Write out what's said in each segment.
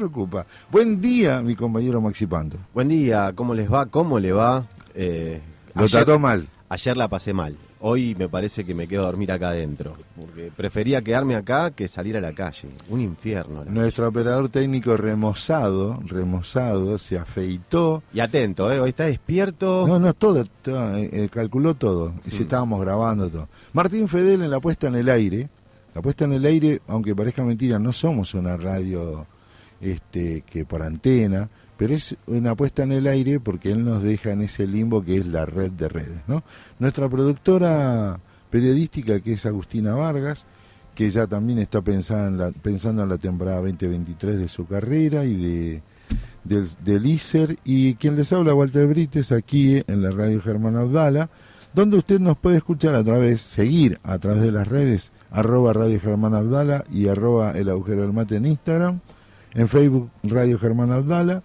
preocupa. Buen día, mi compañero Maxi Pando. Buen día, ¿cómo les va? ¿Cómo le va? Eh, Lo ayer- trató mal. Ayer la pasé mal. Hoy me parece que me quedo a dormir acá adentro. Porque prefería quedarme acá que salir a la calle. Un infierno. Nuestro operador técnico remozado, remozado, se afeitó. Y atento, ¿eh? Hoy está despierto. No, no, todo, todo, eh, eh, calculó todo. Y si estábamos grabando todo. Martín Fedel en la puesta en el aire. La puesta en el aire, aunque parezca mentira, no somos una radio este, que por antena, pero es una puesta en el aire porque él nos deja en ese limbo que es la red de redes. Nuestra productora periodística, que es Agustina Vargas, que ya también está pensando en la, temporada 2023 de su carrera y de del, del ISER y quien les habla Walter Brites aquí en la radio Germán Abdala donde usted nos puede escuchar a través, seguir a través de las redes arroba radio Germán Abdala y arroba el agujero del mate en Instagram, en Facebook Radio Germán Abdala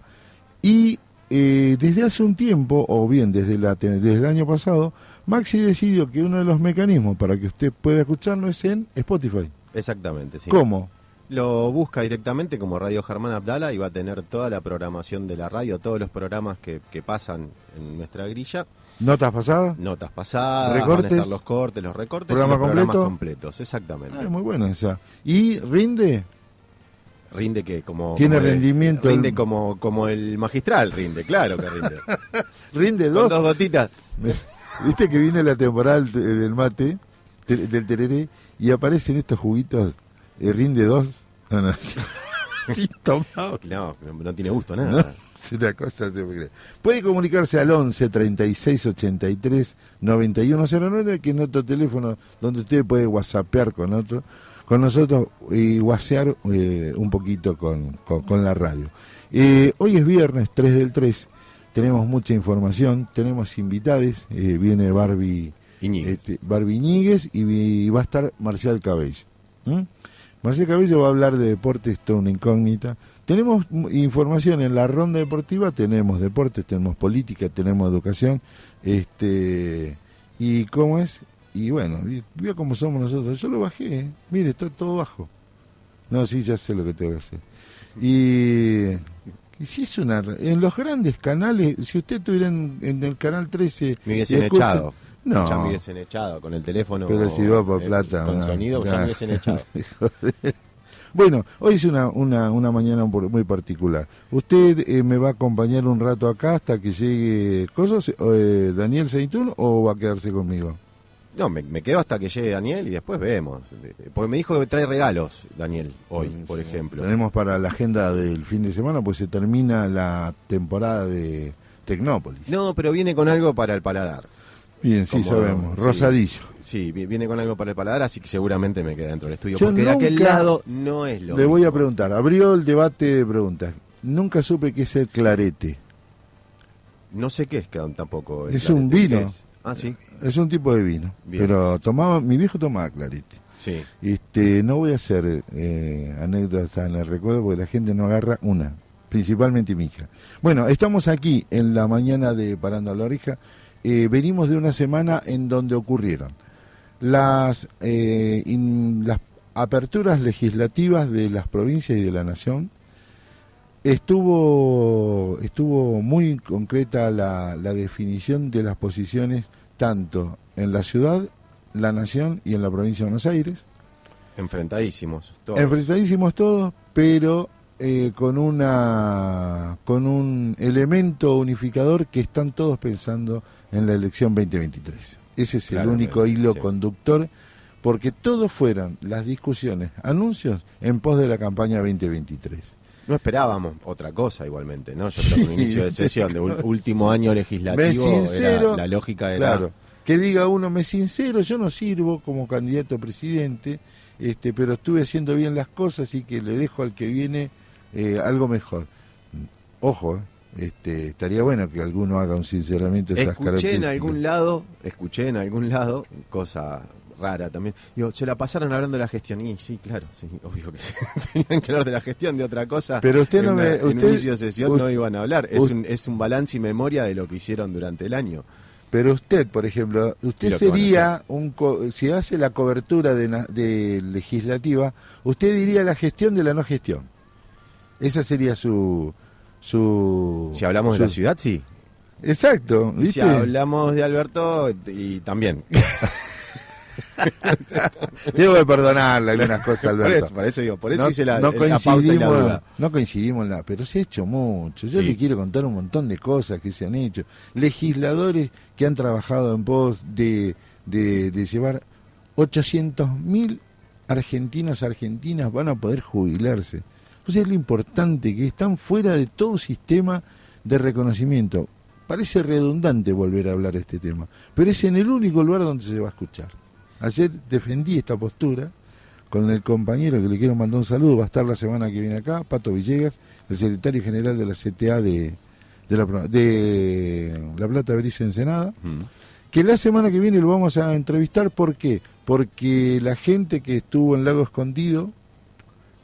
y eh, desde hace un tiempo, o bien desde, la, desde el año pasado, Maxi decidió que uno de los mecanismos para que usted pueda escucharlo es en Spotify. Exactamente, sí. ¿Cómo? Lo busca directamente como Radio Germán Abdala y va a tener toda la programación de la radio, todos los programas que, que pasan en nuestra grilla. ¿Notas pasadas? Notas pasadas, Recortes. van a estar los cortes, los recortes ¿Programa y los programas completo? completos. Exactamente. Ah, muy buena esa. ¿Y rinde? Rinde que como... Tiene como el- rendimiento. Rinde como, como el magistral, rinde, claro que rinde. Rinde Con dos. dos gotitas. Viste que viene la temporada del- mate, te- del tereré, y aparecen estos juguitos, eh, rinde dos. No, no, sí, sí, tomado. No, no, no tiene gusto, ¿no? nada. Es una cosa, no puede comunicarse al 11 36 83 9109, que es nuestro teléfono donde usted puede whatsappear con otro, con nosotros y whatsappear eh, un poquito con, con, con la radio. Eh, hoy es viernes 3 del 3, tenemos mucha información, tenemos invitades, eh, viene Barbie Iñiguez. este, Barbie y, va a estar Marcial Cabello. Marcial Cabello va a hablar de deportes, toda una incógnita. Tenemos información en la ronda deportiva, tenemos deportes, tenemos política, tenemos educación, este y cómo es, y bueno, vea cómo somos nosotros. Yo lo bajé, ¿eh? mire, está todo bajo. No, sí, ya sé lo que tengo que hacer. Y, y si es una... En los grandes canales, si usted estuviera en, en el canal 13... Me hubiesen escucha- echado. No. Ya me hubiesen echado con el teléfono. Pero si va por eh, plata. Con sonido, ya me hubiesen echado. bueno, hoy es una, una, una mañana muy particular. ¿Usted eh, me va a acompañar un rato acá hasta que llegue cosas, eh, Daniel Seitún, o va a quedarse conmigo? No, me, me quedo hasta que llegue Daniel y después vemos. Porque me dijo que trae regalos, Daniel, hoy, por ejemplo. Tenemos para la agenda del fin de semana, pues se termina la temporada de Tecnópolis. No, pero viene con algo para el paladar. Bien, sí Como- sabemos. sí. Rosadillo. Sí, vi- viene con algo para el paladar, así que seguramente me queda dentro del estudio. Yo porque de aquel lado no es lo Le voy a preguntar, abrió el debate de preguntas. Nunca supe qué es el clarete. No sé qué es tampoco. el Es un clarete, ¿qué vino. Es? Ah, sí. Es un tipo de vino. Bien. Pero tomaba, mi viejo tomaba clarete. Sí. Este, no voy a hacer eh, anécdotas en el recuerdo porque la gente no agarra una, principalmente mi hija. Bueno, estamos aquí en la mañana de Parando a la Oreja. Eh, venimos de una semana en donde ocurrieron las, eh, in- las aperturas legislativas de las provincias y de la nación. Estuvo, estuvo muy concreta la, la definición de las posiciones tanto en la ciudad, la nación y en la provincia de Buenos Aires. Enfrentadísimos. todos. Enfrentadísimos todos, pero eh, con una con un elemento unificador que están todos pensando en la elección 2023. Ese es el único hilo conductor, porque todos fueron las discusiones, anuncios en pos de la campaña 2023. No esperábamos otra cosa igualmente, ¿no? Yo creo que un inicio de sesión de último año legislativo Me sincero, era- la lógica era Claro, que diga uno, me sincero, yo no sirvo como candidato a presidente, este, pero estuve haciendo bien las cosas y que le dejo al que viene eh, algo mejor. Ojo, eh, este, estaría bueno que alguno haga un sinceramiento de esas Escuché en algún lado, escuché en algún lado, cosa rara también. Digo, se la pasaron hablando de la gestión. Y sí, claro, sí, obvio que sí. Tenían que hablar de la gestión, de otra cosa. Pero usted en no una- me- En usted- un inicio de sesión no iban a hablar. Es un, es un balance y memoria de lo que hicieron durante el año. Pero usted, por ejemplo, usted sería un co- si hace la cobertura de, de legislativa, usted diría la gestión de la no gestión. Esa sería su... su Si hablamos de la ciudad, sí. Exacto, Y Si ¿viste? hablamos de Alberto, y también. Tengo que perdonarle algunas cosas, por, Alberto. eso, por eso digo, por eso no, hice la, no la pausa y la coincidimos, duda. no coincidimos en la, pero se ha hecho mucho. Yo Sí. le quiero contar un montón de cosas que se han hecho. Legisladores que han trabajado en pos de, de, de llevar 800.000 argentinos, argentinas van a poder jubilarse. Pues es lo importante que están fuera de todo sistema de reconocimiento. Parece redundante volver a hablar de este tema, pero es en el único lugar donde se va a escuchar. Ayer defendí esta postura con el compañero que le quiero mandar un saludo, va a estar la semana que viene acá, Pato Villegas, el secretario general de la CTA de, de, la, de La Plata, Berizo Ensenada, Mm. que la semana que viene lo vamos a entrevistar, ¿por qué? Porque la gente que estuvo en Lago Escondido,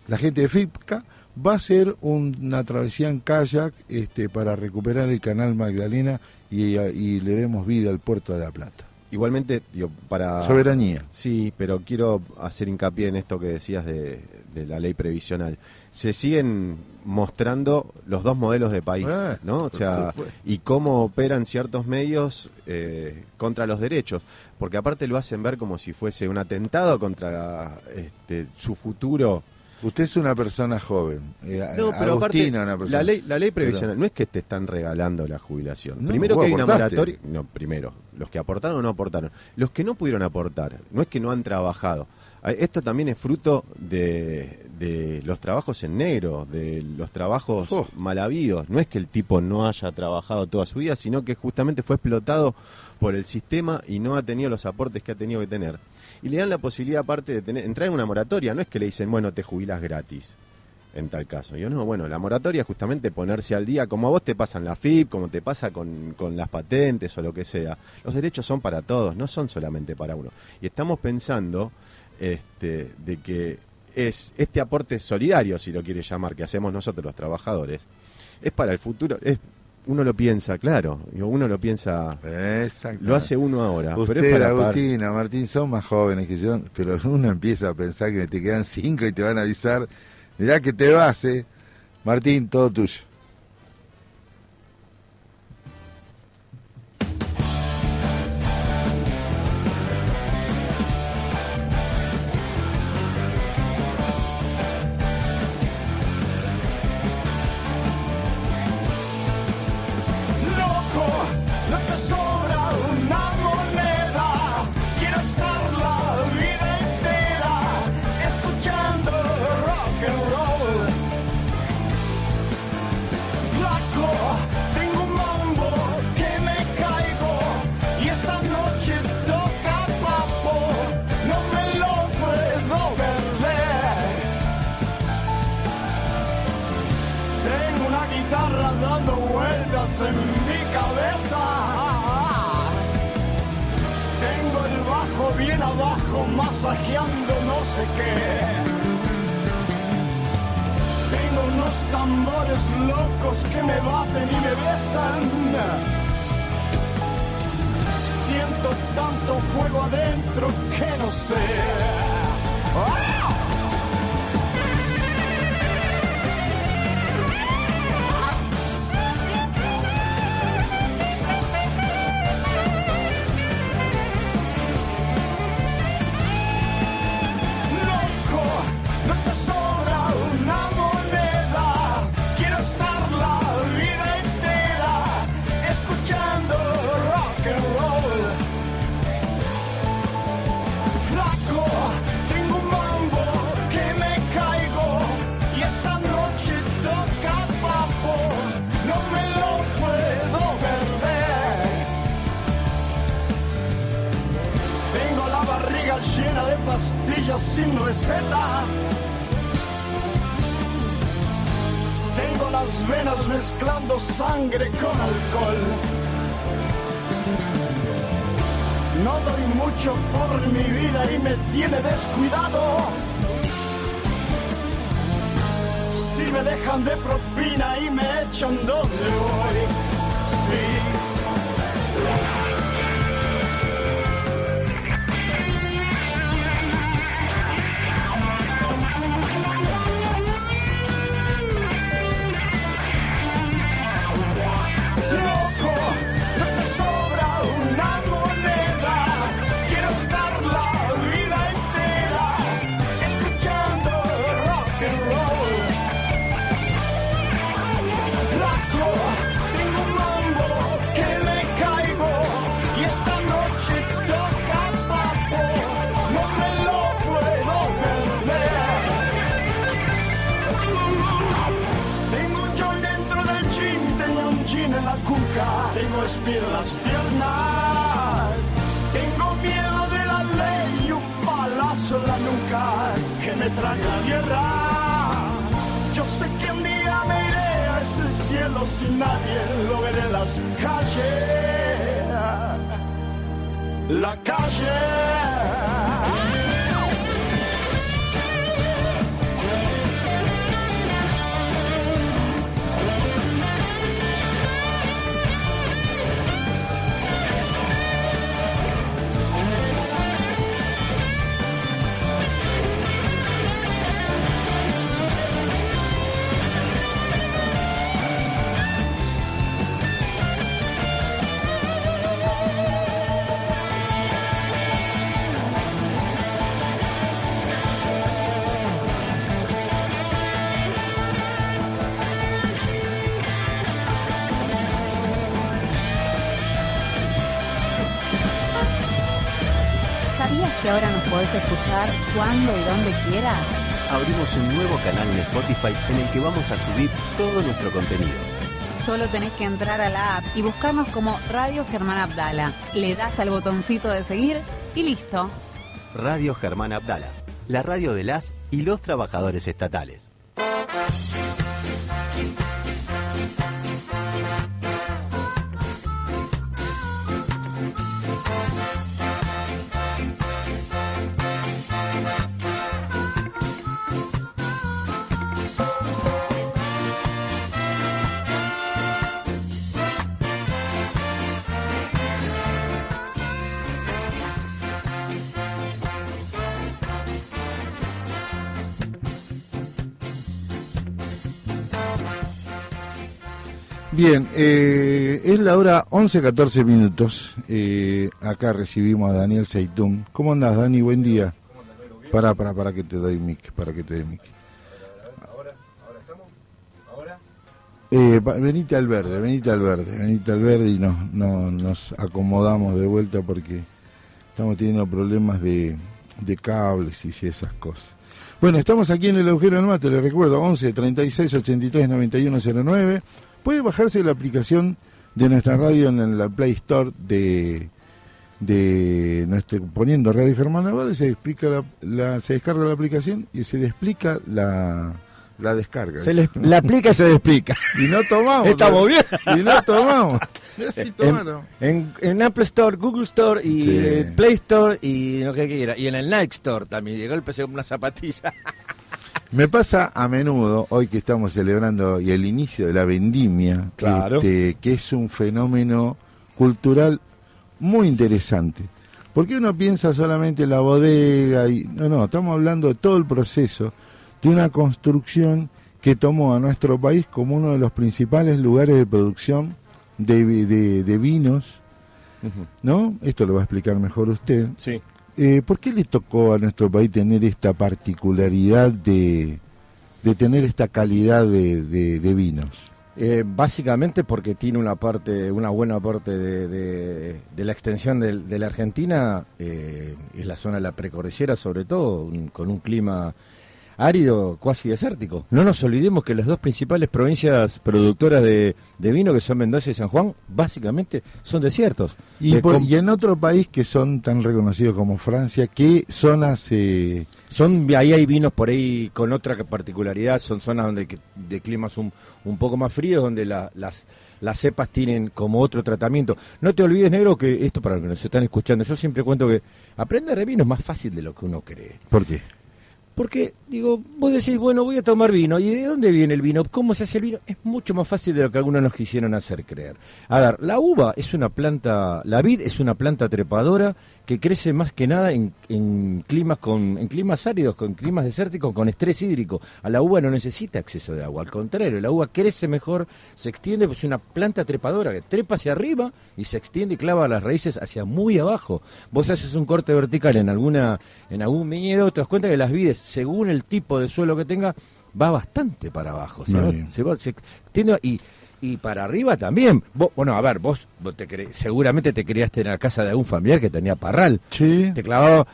la gente de FIPCA, va a un- una travesía en kayak este, para recuperar el canal Magdalena y, y le demos vida al puerto de La Plata. Igualmente, digo, para... Soberanía. Sí, pero quiero hacer hincapié en esto que decías de, de la ley previsional. Se siguen mostrando los dos modelos de país, Eh, ¿no? O sea, y cómo operan ciertos medios eh, contra los derechos, porque aparte lo hacen ver como si fuese un atentado contra este, su futuro. Usted es una persona joven. eh, No, pero aparte, una persona. la ley, la ley previsional no es que te están regalando la jubilación. No, primero que hay una aportaste. moratoria. No, primero, los que aportaron o no aportaron. Los que no pudieron aportar, no es que no han trabajado. Ah, Esto también es fruto de, de los trabajos en negro, de los trabajos Oh. mal habidos. No es que el tipo no haya trabajado toda su vida, sino que justamente fue explotado por el sistema y no ha tenido los aportes que ha tenido que tener. Y le dan la posibilidad aparte de tener, entrar en una moratoria. No es que le dicen, bueno, te jubilas gratis en tal caso. Yo no, bueno, la moratoria es justamente ponerse al día, como a vos te pasan la FIP, como te pasa con, con las patentes o lo que sea. Los derechos son para todos, no son solamente para uno. Y estamos pensando este, de que es este aporte solidario, si lo quiere llamar, que hacemos nosotros los trabajadores, es para el futuro. Uno lo piensa, claro, uno lo piensa, Exacto. lo hace uno ahora. pero es Usted, para pagar- Agustina, Martín, son más jóvenes que yo, pero uno empieza a pensar que te quedan cinco y te van a avisar. Mirá que te vas, ¿eh? Martín, todo tuyo. Mezclando sangre con alcohol. No doy mucho por mi vida y me tiene descuidado. Si me dejan de propina y me echan donde voy. Sí. Que me traga la tierra. Yo sé que un día me iré a ese cielo sin nadie, lo veré en las calles. La. Que ahora nos podés escuchar cuando y donde quieras? Abrimos un nuevo canal en Spotify en el que vamos a subir todo nuestro contenido. Solo tenés que entrar a la app y buscarnos como Radio Germán Abdala. Le das al botoncito de seguir y listo. Radio Germán Abdala, la radio de las y los trabajadores estatales. Bien, eh, es la hora 11.14 minutos. Eh, acá recibimos a Daniel Seitún. ¿Cómo andas, Dani? Buen día. Para, para, para que te doy mic, para que te doy mic. Eh, va- venite al verde, venite al verde, venite al verde y nos, no- nos acomodamos de vuelta porque estamos teniendo problemas de, de cables y esas cosas. Bueno, estamos aquí en el agujero del mate, les recuerdo, 11 36 83 91 09. Puede bajarse la aplicación de nuestra radio en la Play Store de, de nuestro, poniendo Radio Germán Navarro, se, explica la, la- se descarga la aplicación y se le explica la, la descarga. Se le, le aplica y se le explica. Y no tomamos. Estamos bien. Y no tomamos. En, en, en Apple Store, Google Store y Sí. Play Store y lo que quiera. Y en el Nike Store también. Llegó el PC con una zapatilla. Me pasa a menudo, hoy que estamos celebrando y el inicio de la vendimia, Claro. este, que es un fenómeno cultural muy interesante. Porque uno piensa solamente en la bodega y no, no, estamos hablando de todo el proceso de una construcción que tomó a nuestro país como uno de los principales lugares de producción de, de vinos, ¿no? Esto lo va a explicar mejor usted. Sí. Eh, ¿Por qué le tocó a nuestro país tener esta particularidad de, de tener esta calidad de, de- de vinos? Eh, básicamente porque tiene una parte, una buena parte de, de- de la extensión del- de, la Argentina, eh, es la zona de la precordillera sobre todo, un- con un clima árido, cuasi desértico. No nos olvidemos que las dos principales provincias productoras de, de vino, que son Mendoza y San Juan, básicamente son desiertos. Y, Eh, por- y en otro país que son tan reconocidos como Francia, ¿qué zonas? eh, Son, ahí hay vinos por ahí con otra particularidad, son zonas donde de climas un, un poco más fríos, donde la- las, las cepas tienen como otro tratamiento. No te olvides, negro, que esto para los que nos están escuchando, yo siempre cuento que aprender de vino es más fácil de lo que uno cree. ¿Por qué? Porque, digo, vos decís, bueno, voy a tomar vino. ¿Y de dónde viene el vino? ¿Cómo se hace el vino? Es mucho más fácil de lo que algunos nos quisieron hacer creer. A ver, la uva es una planta, la vid es una planta trepadora que crece más que nada en, climas con en climas áridos, con climas desérticos, con estrés hídrico. A la uva no necesita acceso de agua, al contrario, la uva crece mejor, se extiende, pues es una planta trepadora que trepa hacia arriba y se extiende y clava las raíces hacia muy abajo. Vos haces un corte vertical en alguna en algún viñedo, te das cuenta que las vides, según el tipo de suelo que tenga, va bastante para abajo. Se Muy va- bien. se va- se extiende y y para arriba también. Vos- bueno, a ver, vos, vos te cre- seguramente te criaste en la casa de algún familiar que tenía parral. Sí. Te clavaba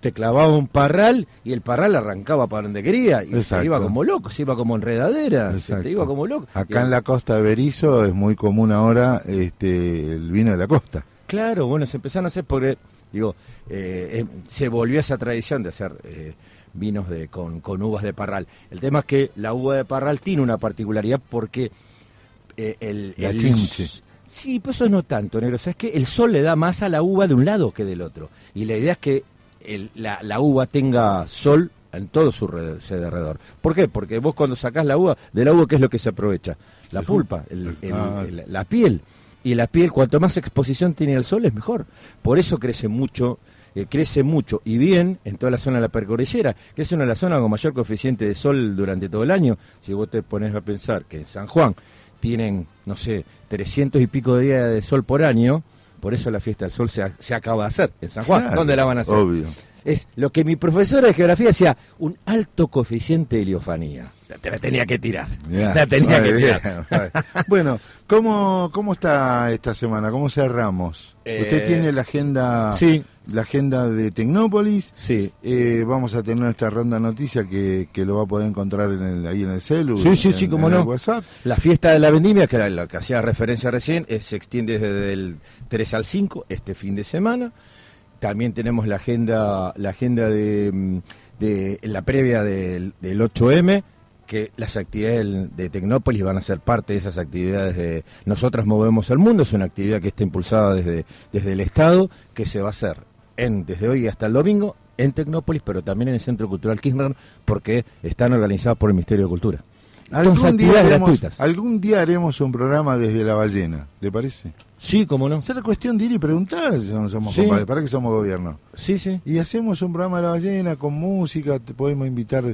te clavaba un parral y el parral arrancaba para donde quería y se iba como loco, se iba como enredadera, se te iba como loco. Y- Acá en la costa de Berizo es muy común ahora este, el vino de la costa. Claro, bueno, se empezaron a hacer porque, digo, eh, eh, se volvió esa tradición de hacer eh, vinos de, con, con uvas de parral. El tema es que la uva de parral tiene una particularidad porque eh, el, La el- chinche. Sí, pues eso no tanto, negro. O sea, es que el sol le da más a la uva de un lado que del otro. Y la idea es que el- la, la uva tenga sol en todo su re- su alrededor. ¿Por qué? Porque vos cuando sacás la uva, de la uva, ¿qué es lo que se aprovecha? La pulpa, el- Ah. el- la piel. Y la piel, cuanto más exposición tiene al sol, es mejor. Por eso crece mucho, eh, crece mucho y bien en toda la zona de la percordillera, que es una de las zonas con mayor coeficiente de sol durante todo el año. Si vos te pones a pensar que en San Juan tienen, no sé, 300 y pico de días de sol por año, por eso la fiesta del sol se, se acaba de hacer en San Juan. Claro, ¿Dónde la van a hacer? Obvio. Es lo que mi profesora de geografía decía, un alto coeficiente de heliofanía. La- Te la tenía que tirar. Ya, La tenía que tirar. Bueno, ¿cómo, ¿cómo está esta semana? ¿Cómo cerramos? Eh, Usted tiene la agenda Sí, la agenda de Tecnópolis. sí. Eh, vamos a tener esta ronda de noticias que, que lo va a poder encontrar en el, ahí en el celu. Sí, sí, en- sí, el no. WhatsApp. La fiesta de la vendimia, que era lo que hacía referencia recién, eh, se extiende desde el 3 al 5, este fin de semana. También tenemos la agenda, la agenda de, mm, de la previa del, del 8M, que las actividades de Tecnópolis van a ser parte de esas actividades de Nosotras Movemos el Mundo, es una actividad que está impulsada desde, desde el Estado, que se va a hacer en, desde hoy hasta el domingo en Tecnópolis, pero también en el Centro Cultural Kirchner, porque están organizadas por el Ministerio de Cultura. Entonces, Algún día, haremos, algún día haremos un programa desde la ballena, ¿le parece? Sí, cómo no. Será cuestión de ir y preguntar si somos, somos Sí. compadres, para que somos gobierno. Sí, sí. Y hacemos un programa de la ballena con música, te podemos invitar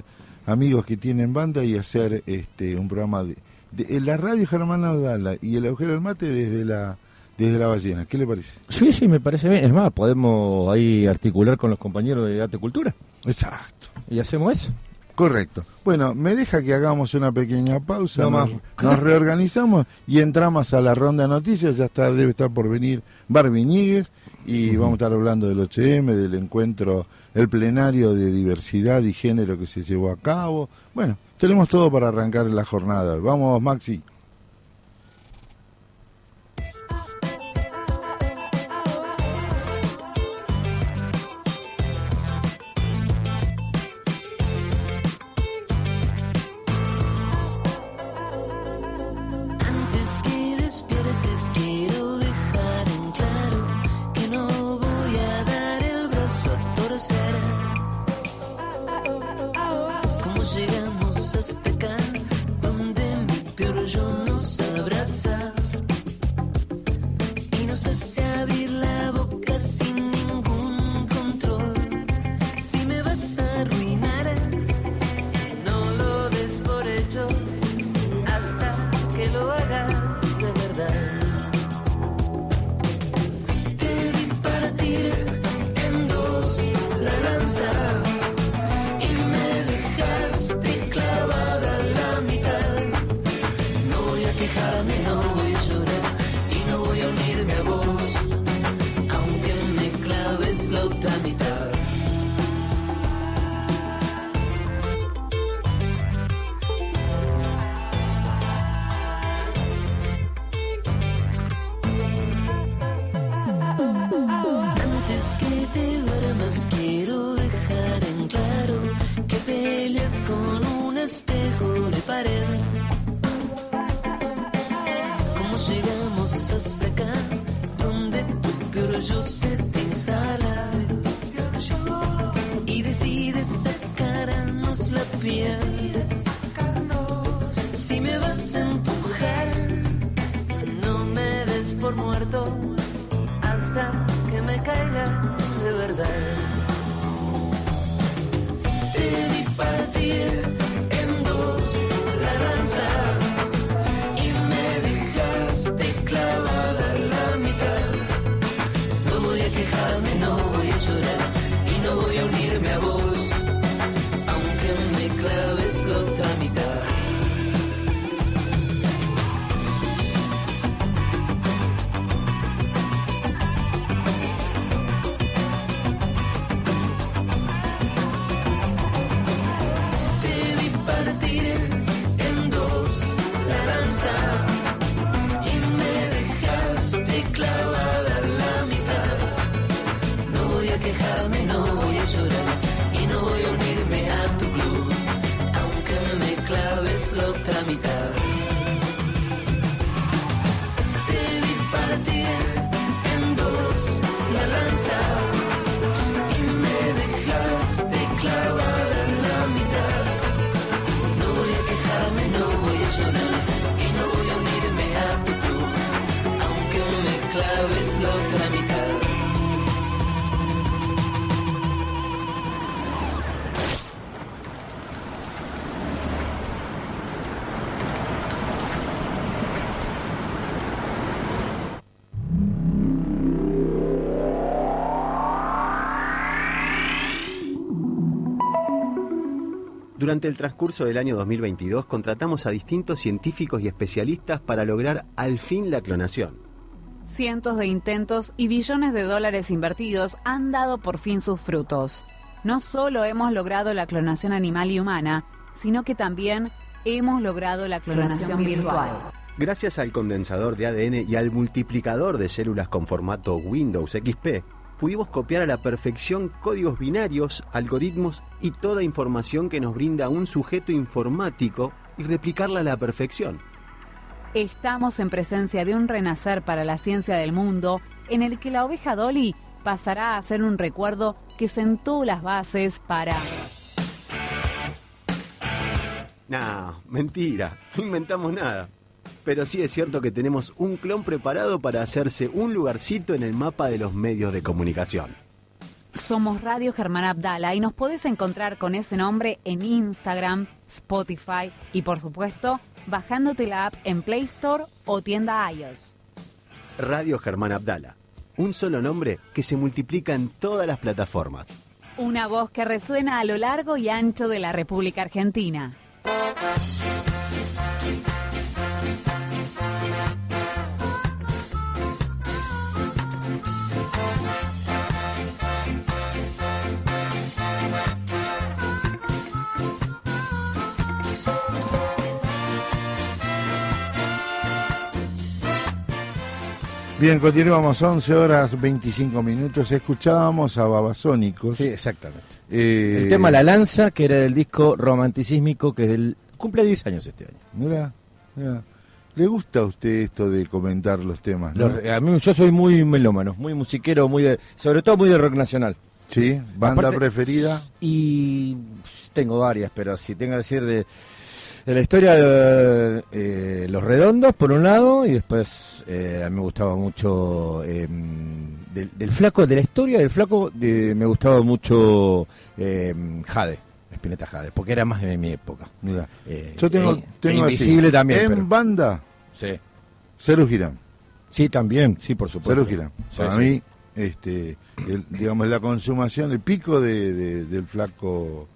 amigos que tienen banda y hacer este un programa de, de- en la radio Germán Abdala y el agujero del mate desde la desde la ballena. ¿Qué le parece? Sí, sí, me parece bien. Es más, podemos ahí articular con los compañeros de Arte Cultura Exacto. y hacemos eso. Correcto. Bueno, me deja que hagamos una pequeña pausa, No nos, reorganizamos y entramos a la ronda de noticias. Ya está, debe estar por venir Barbie y vamos a estar hablando del 8M, del encuentro, el plenario de diversidad y género que se llevó a cabo. Bueno, tenemos todo para arrancar la jornada. Vamos, Maxi. Durante el transcurso del año 2022 contratamos a distintos científicos y especialistas para lograr al fin la clonación. Cientos de intentos y billones de dólares invertidos han dado por fin sus frutos. No solo hemos logrado la clonación animal y humana, sino que también hemos logrado la clonación virtual. Gracias al condensador de ADN y al multiplicador de células con formato Windows XP, pudimos copiar a la perfección códigos binarios, algoritmos y toda información que nos brinda un sujeto informático y replicarla a la perfección. Estamos en presencia de un renacer para la ciencia del mundo en el que la oveja Dolly pasará a ser un recuerdo que sentó las bases para... Nah, mentira, no inventamos nada. Pero sí es cierto que tenemos un clon preparado para hacerse un lugarcito en el mapa de los medios de comunicación. Somos Radio Germán Abdala y nos podés encontrar con ese nombre en Instagram, Spotify y por supuesto bajándote la app en Play Store o tienda iOS. Radio Germán Abdala. Un solo nombre que se multiplica en todas las plataformas. Una voz que resuena a lo largo y ancho de la República Argentina. Bien, continuamos, 11 horas 25 minutos. Escuchábamos a Babasónicos. Sí, exactamente. Eh, El tema La Lanza, que era del disco romanticísmico, que es del, cumple 10 años este año. Mira, mira. ¿Le gusta a usted esto de comentar los temas? no? Los- a mí, yo soy muy melómano, muy musiquero, muy de, sobre todo muy de rock nacional. ¿Sí? ¿Banda Aparte- preferida? Y tengo varias, pero si tengo que decir de, de la historia de eh, Los Redondos, por un lado, y después eh, a mí me gustaba mucho eh, del, del flaco, de la historia del flaco, de- me gustaba mucho eh, Jade, Espineta Jade, porque era más de mi época. Mira. Eh, Yo tengo, tengo e así. Invisible también. En pero- banda, sí. Cero Girán. sí, también, sí, por supuesto. Cero Girán. Sí, Para sí. mí, este, el- digamos, la consumación, el pico de, de- del flaco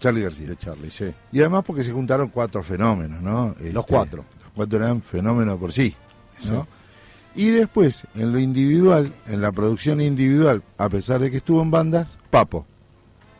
Charlie García. De Charlie, sí. Y además porque se juntaron cuatro fenómenos, ¿no? Este, Los cuatro. Los cuatro eran fenómenos por sí, ¿no? Y después, en lo individual, en la producción individual, a pesar de que estuvo en bandas, Papo.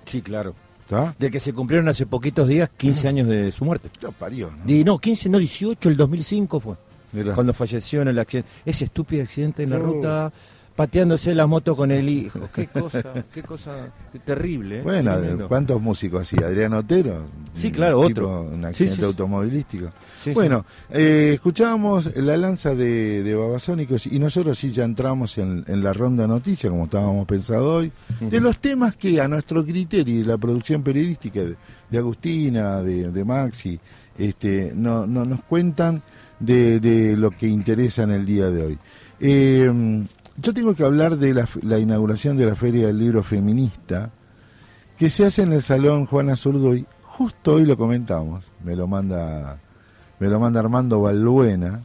Sí, claro. ¿Está? De que se cumplieron hace poquitos días 15 años de su muerte. Lo parió, ¿no? Di- no, 15, no, 18, el 2005 fue. Mirá. Cuando falleció en el accidente. Ese estúpido accidente en la Oh. ruta, pateándose la moto con el hijo. Qué cosa, qué cosa terrible. ¿eh? Bueno, Tremendo. ¿cuántos músicos así? Adrián Otero. Sí, un claro, tipo, otro. Un accidente sí, sí. automovilístico. Sí, bueno, eh, escuchábamos la lanza de, de Babasónicos y nosotros sí ya entramos en, en la ronda noticias, como estábamos pensado hoy, de los temas que a nuestro criterio y la producción periodística de, de Agustina, de, de Maxi, este, no, no nos cuentan de, de lo que interesa en el día de hoy. Eh, yo tengo que hablar de la, la inauguración de la Feria del Libro Feminista, que se hace en el Salón Juana Zurduy. Justo hoy lo comentamos, me lo manda, me lo manda Armando Balbuena.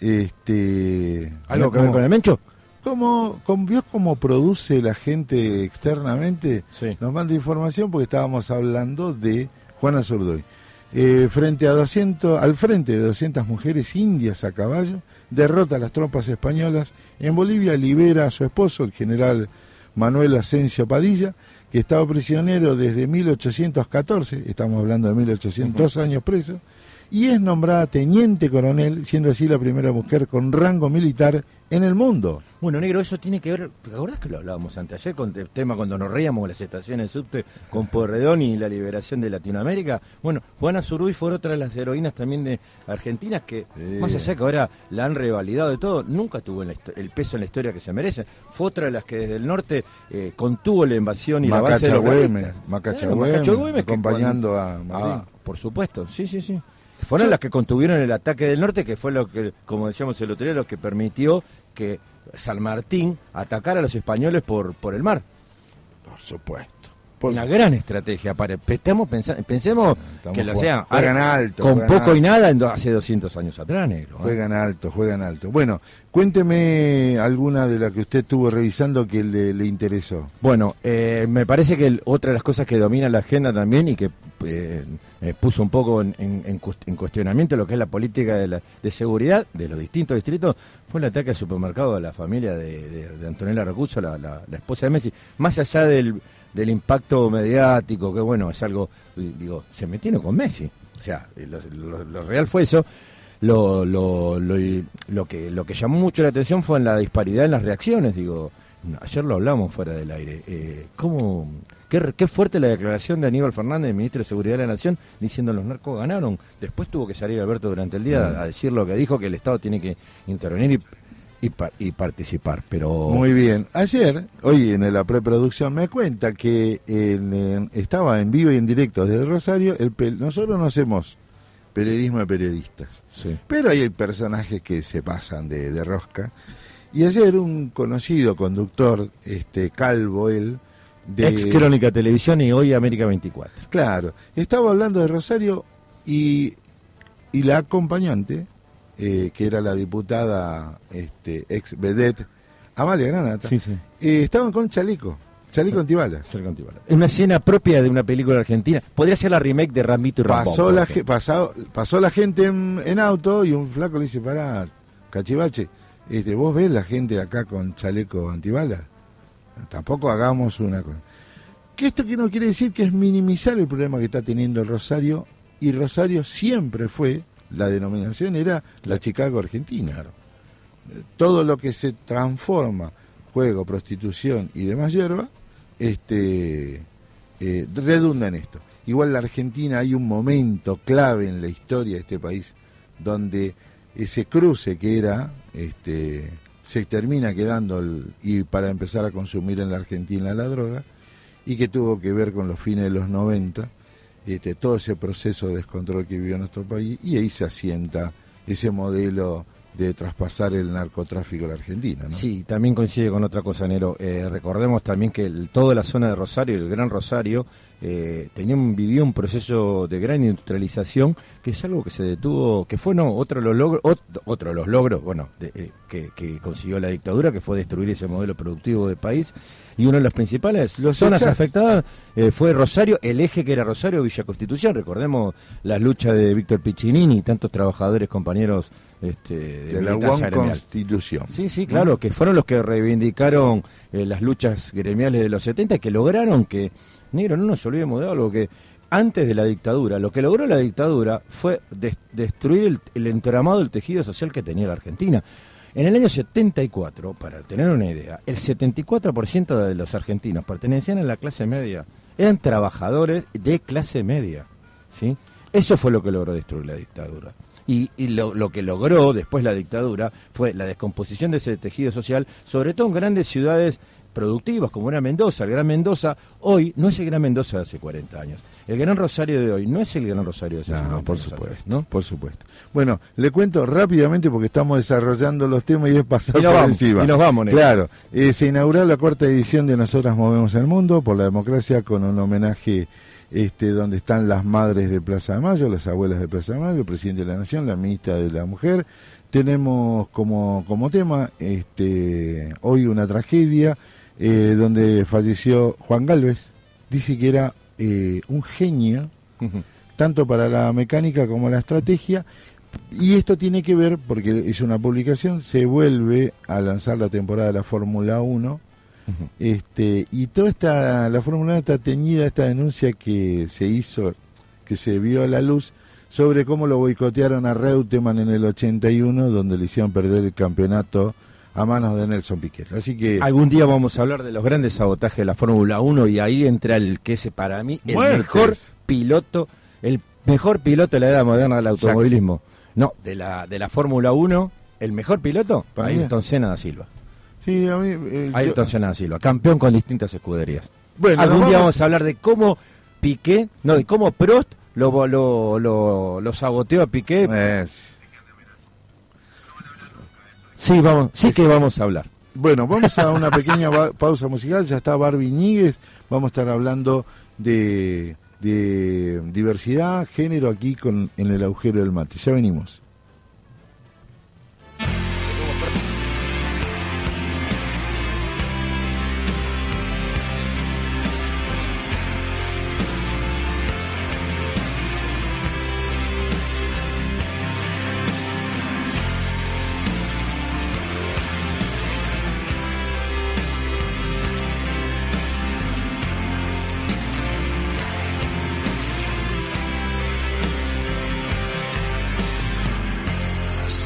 Este, ¿Algo que ver ¿cómo- con el Mencho? ¿Cómo, cómo- vio cómo produce la gente externamente? Sí. Nos manda información porque estábamos hablando de Juana Zurduy. Eh, frente a 200, al frente de 200 mujeres indias a caballo, derrota a las tropas españolas. En Bolivia libera a su esposo, el general Manuel Asensio Padilla, que estaba prisionero desde 1814, estamos hablando de 1802 años preso, y es nombrada teniente coronel, siendo así la primera mujer con rango militar en el mundo. Bueno, negro, eso tiene que ver. ¿Te acordás que lo hablábamos antes ayer con el tema cuando nos reíamos las estaciones subte con Porredón y la liberación de Latinoamérica? Bueno, Juana Zurduy fue otra de las heroínas también de Argentinas que, Sí. más allá que ahora la han revalidado de todo, nunca tuvo el peso en la historia que se merece. Fue otra de las que desde el norte eh, contuvo la invasión y la base de los Macacha. Güemes, acompañando a Martín. Ah, por supuesto, sí, sí, sí. Fueron las que contuvieron el ataque del norte, que fue lo que, como decíamos el otro día, lo que permitió que San Martín atacara a los españoles por, por el mar. Por supuesto. Por una gran estrategia. Para, estamos pensando, pensemos Estamos que lo jugando- sea juegan alto, con juegan poco y nada en hace 200 años atrás, negro. ¿eh? Juegan alto, juegan alto. Bueno, cuénteme alguna de las que usted estuvo revisando que le, le interesó. Bueno, eh, me parece que el- otra de las cosas que domina la agenda también y que eh, eh, puso un poco en, en- en cuest- en cuestionamiento lo que es la política de, la- de seguridad de los distintos distritos fue el ataque al supermercado de la familia de, de- Antonella Racuso, la, la- la esposa de Messi. Más allá del, impacto mediático, que bueno, es algo, digo, se metieron con Messi. O sea, eh, lo, real fue eso. Lo, lo, lo, lo que, lo que llamó mucho la atención fue en la disparidad en las reacciones. Digo, ayer lo hablamos fuera del aire. Eh, ¿cómo, qué, qué fuerte la declaración de Aníbal Fernández, ministro de Seguridad de la Nación, diciendo los narcos ganaron. Después tuvo que salir Alberto durante el día a, a decir lo que dijo, que el Estado tiene que intervenir y, y, pa- y participar. Pero Muy bien. Ayer, hoy en la preproducción, me cuenta que en- en- estaba en vivo y en directo desde Rosario. El, nosotros no hacemos periodismo de periodistas, sí. pero hay personajes que se pasan de, de rosca. Y ayer un conocido conductor, este calvo él, de, ex Crónica Televisión y hoy América 24. Claro, estaba hablando de Rosario y, y la acompañante, eh, que era la diputada este, ex vedette, Amalia Granata, Sí, sí. eh, estaban con chaleco, chaleco antibalas. Cerca de Antibala. Es una escena propia de una película argentina. Podría ser la remake de Ramito y. Pasó la, pasó la gente en, en auto y un flaco le dice, pará, cachivache, este, ¿vos ves la gente acá con chaleco antibalas? Tampoco hagamos una cosa. Que esto que no quiere decir que es minimizar el problema que está teniendo el Rosario, y Rosario siempre fue, la denominación era la Chicago Argentina. Todo lo que se transforma, juego, prostitución y demás hierba, este, eh, redunda en esto. Igual la Argentina hay un momento clave en la historia de este país donde ese cruce que era, este, se termina quedando y para empezar a consumir en la Argentina la droga y que tuvo que ver con los fines de los 90, este, todo ese proceso de descontrol que vivió nuestro país y ahí se asienta ese modelo de traspasar el narcotráfico a la Argentina. ¿no? Sí, también coincide con otra cosa, Nero. Eh, recordemos también que toda la zona de Rosario, el Gran Rosario, eh, tenía un, vivió un proceso de gran industrialización que es algo que se detuvo, que fue no otro de los logros, ot- otro los logros, bueno, de- eh, que, que consiguió la dictadura, que fue destruir ese modelo productivo del país. Y una de las principales Los zonas afectadas eh, fue Rosario, el eje que era Rosario Villa Constitución. Recordemos las luchas de Víctor Piccinini y tantos trabajadores, compañeros este, de, de la. Constitución. Sí, sí, claro, que fueron los que reivindicaron eh, las luchas gremiales de los 70 y que lograron que, negro, no nos olvidemos de algo, que antes de la dictadura, lo que logró la dictadura fue des- destruir el, el entramado del tejido social que tenía la Argentina. En el año 74, para tener una idea, el 74% de los argentinos pertenecían a la clase media, eran trabajadores de clase media, ¿sí? Eso fue lo que logró destruir la dictadura. Y, y lo, lo que logró después la dictadura fue la descomposición de ese tejido social, sobre todo en grandes ciudades productivas como era Mendoza. El Gran Mendoza hoy no es el Gran Mendoza de hace 40 años. El Gran Rosario de hoy no es el Gran Rosario de hace No, 50 por años atrás, supuesto, ¿no? por supuesto. Bueno, le cuento rápidamente porque estamos desarrollando los temas y es pasar Y por vamos, encima. y nos vamos. Claro, eh, se inauguró la cuarta edición de Nosotras Movemos el Mundo por la democracia con un homenaje este donde están las madres de Plaza de Mayo, las abuelas de Plaza de Mayo, el presidente de la Nación, la ministra de la Mujer. Tenemos como, como tema este hoy una tragedia eh, donde falleció Juan Galvez. Dice que era eh, un genio tanto para la mecánica como la estrategia. Y esto tiene que ver, porque es una publicación, se vuelve a lanzar la temporada de la Fórmula 1. este Y toda esta, la Fórmula 1 está teñida esta denuncia que se hizo, que se vio a la luz, sobre cómo lo boicotearon a Reutemann en el 81, donde le hicieron perder el campeonato a manos de Nelson Piquet. Así que... Algún día vamos a hablar de los grandes sabotajes de la Fórmula 1 y ahí entra el que es para mí el Muertes. mejor piloto, el mejor piloto de la era moderna del automovilismo. No, de la de la Fórmula 1, el mejor piloto, Para. Ayrton Senna da Silva. Sí, a mí, eh, yo- Ayrton Senna da Silva, campeón con distintas escuderías. Bueno, Algún día vamos- a hablar de cómo Piqué, no, de cómo Prost lo, lo, lo, lo saboteó a Piqué. Sí, vamos, sí que vamos a hablar. Bueno, vamos a una pequeña pausa musical. Ya está Barbie Níguez. Vamos a estar hablando de, de diversidad, género aquí con en el agujero del mate. Ya venimos.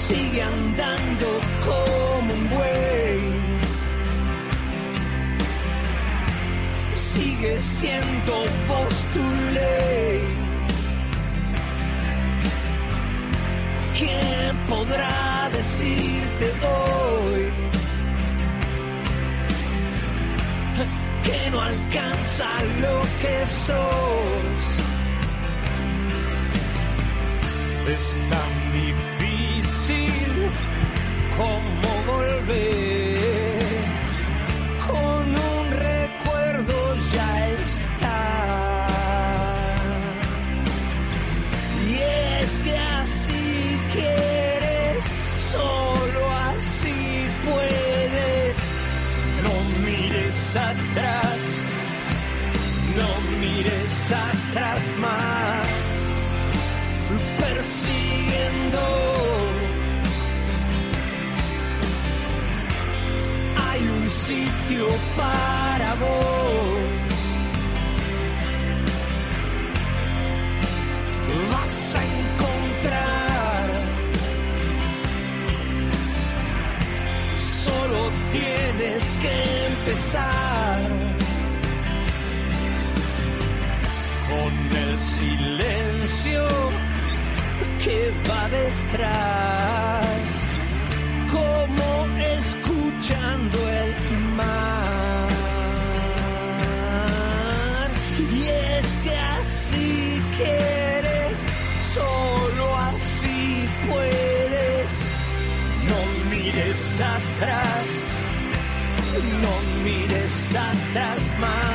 Sigue andando como un buey. Sigue siendo vos. ¿Quién podrá decirte hoy que no alcanza lo que sos? Como volver. Con un recuerdo ya está. Y es que así quieres, solo así puedes. No mires atrás, no mires atrás sitio para vos. Vas a encontrar. Solo tienes que empezar. Con el silencio que va detrás, como escuchando el mar. Y es que así quieres, solo así puedes. no mires atrás, No mires atrás más.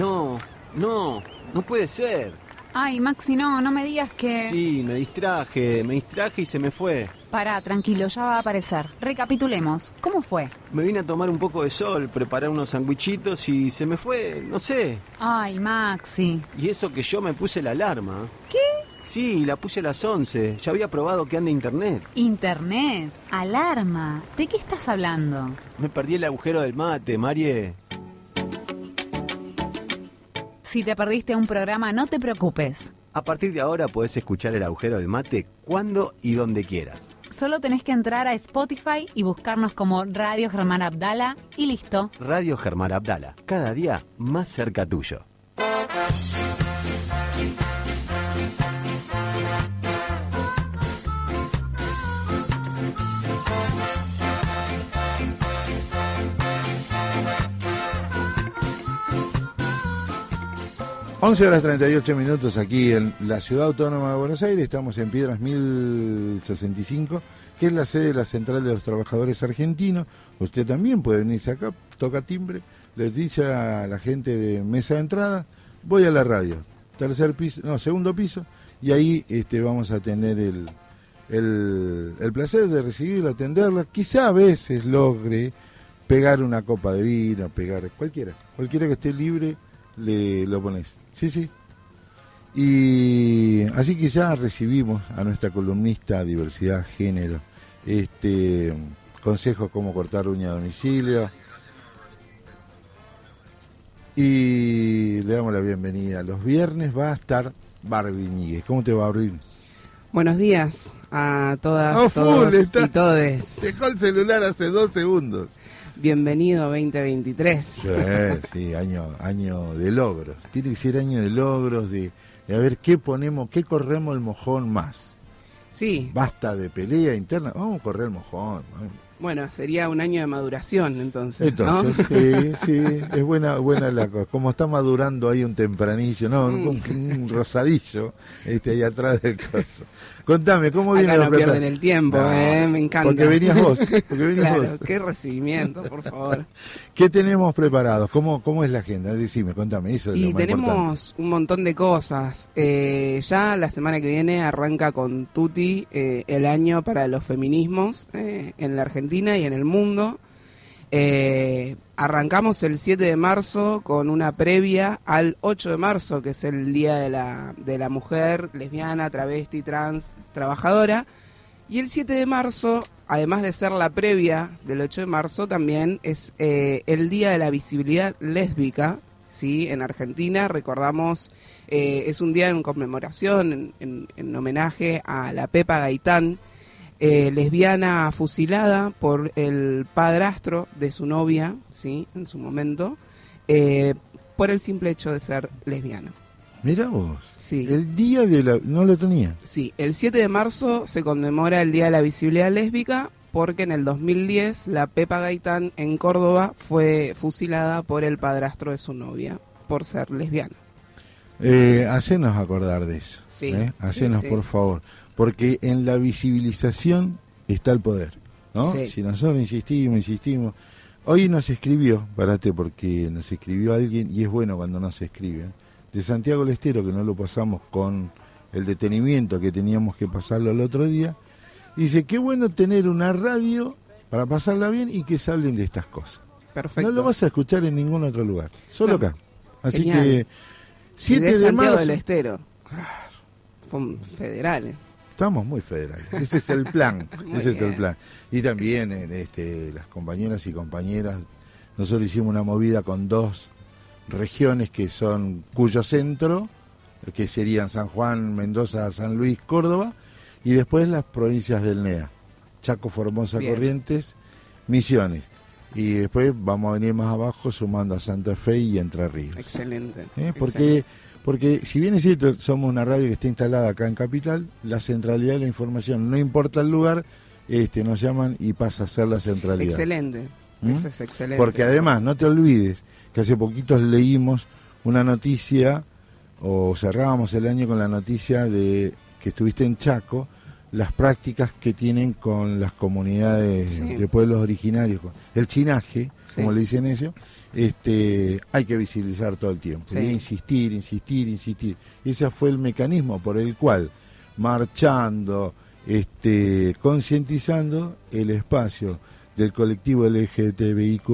No, no, no puede ser. Ay, Maxi, no, no me digas que... Sí, me distraje, me distraje y se me fue. Pará, tranquilo, ya va a aparecer. Recapitulemos. ¿Cómo fue? Me vine a tomar un poco de sol, preparar unos sandwichitos y se me fue, no sé. Ay, Maxi. Y eso que yo me puse la alarma. ¿Qué? Sí, la puse a las 11. Ya había probado que anda internet. Internet. Alarma. ¿De qué estás hablando? Me perdí el agujero del mate, Marie. Si te perdiste un programa, no te preocupes. A partir de ahora podés escuchar el agujero del mate cuando y donde quieras. Solo tenés que entrar a Spotify y buscarnos como Radio Germán Abdala y listo. Radio Germán Abdala, cada día más cerca tuyo. 11 horas 38 minutos aquí en la ciudad autónoma de Buenos Aires, estamos en Piedras 1065, que es la sede de la Central de los Trabajadores Argentinos. Usted también puede venirse acá, toca timbre, le dice a la gente de mesa de entrada, voy a la radio, tercer piso, no, segundo piso, y ahí este, vamos a tener el, el, el placer de recibirla, atenderla. Quizá a veces logre pegar una copa de vino, pegar cualquiera, cualquiera que esté libre, le lo pones. Sí, sí. Y así que ya recibimos a nuestra columnista diversidad, género, este consejos cómo cortar uña a domicilio. Y le damos la bienvenida. Los viernes va a estar Barbie Níguez. ¿Cómo te va, Barbie? Buenos días a todas, full, todos está- y todes. Dejó el celular hace dos segundos. Bienvenido 2023. Sí, sí, año, año de logros. Tiene que ser año de logros, de, de a ver qué ponemos, qué corremos el mojón más. Sí, Basta de pelea interna, vamos a correr el mojón. bueno, sería un año de maduración entonces. ¿no? Entonces, sí, sí, es buena, buena la cosa. Como está madurando ahí un tempranillo, no, Mm. un, un rosadillo, este, ahí atrás del coso. Contame, ¿cómo viene Acá no pierden el tiempo, No, eh, me encanta. Porque venías vos, porque venías claro, vos. qué recibimiento, por favor. ¿Qué tenemos preparados? ¿Cómo, ¿Cómo es la agenda? Decime, contame, eso es Y lo más importante. tenemos un montón de cosas. Eh, ya la semana que viene arranca con Tuti eh, el año para los feminismos en la Argentina y en el mundo. Eh, arrancamos el 7 de marzo con una previa al 8 de marzo, que es el Día de la, de la Mujer Lesbiana, Travesti, Trans, Trabajadora. Y el 7 de marzo, además de ser la previa del 8 de marzo, también es eh, el Día de la Visibilidad Lésbica, ¿sí? En Argentina, recordamos, eh, es un día en conmemoración, en, en- en homenaje a la Pepa Gaitán, eh, lesbiana fusilada por el padrastro de su novia, ¿sí? En su momento, eh, por el simple hecho de ser lesbiana. Mira vos, Sí. el día de la... no lo tenía. Sí, el 7 de marzo se conmemora el Día de la Visibilidad Lésbica porque en el 2010 la Pepa Gaitán en Córdoba fue fusilada por el padrastro de su novia por ser lesbiana. Eh, hacenos acordar de eso. Sí, ¿eh? Hacenos, sí, sí. por favor. Porque en la visibilización está el poder. ¿no? Sí. Si nosotros insistimos, insistimos. Hoy nos escribió, parate porque nos escribió alguien, y es bueno cuando nos escriben, de Santiago del Estero, que no lo pasamos con el detenimiento que teníamos que pasarlo el otro día. Dice, qué bueno tener una radio para pasarla bien y que se hablen de estas cosas. Perfecto. No lo vas a escuchar en ningún otro lugar, solo No. acá. Así Genial. que, Y 7 de de, Santiago marzo. del Estero. Son federales. Estamos muy federales. Ese es el plan. Ese es el plan. Y también eh, este, las compañeras y compañeras, nosotros hicimos una movida con dos regiones que son cuyo centro, que serían San Juan, Mendoza, San Luis, Córdoba, y después las provincias del NEA, Chaco, Formosa, Bien. Corrientes, Misiones. Y después vamos a venir más abajo sumando a Santa Fe y Entre Ríos. Excelente. ¿eh? excelente. Porque si bien es cierto somos una radio que está instalada acá en Capital la centralidad de la información no importa el lugar este nos llaman y pasa a ser la centralidad Excelente. ¿Mm? Eso es excelente. porque además no te olvides que hace poquitos leímos una noticia o cerrábamos el año con la noticia de que estuviste en Chaco las prácticas que tienen con las comunidades Sí. de pueblos originarios el chinaje Sí. como le dicen ellos este hay que visibilizar todo el tiempo Sí. y insistir insistir insistir ese fue el mecanismo por el cual marchando este concientizando el espacio del colectivo LGTBIQ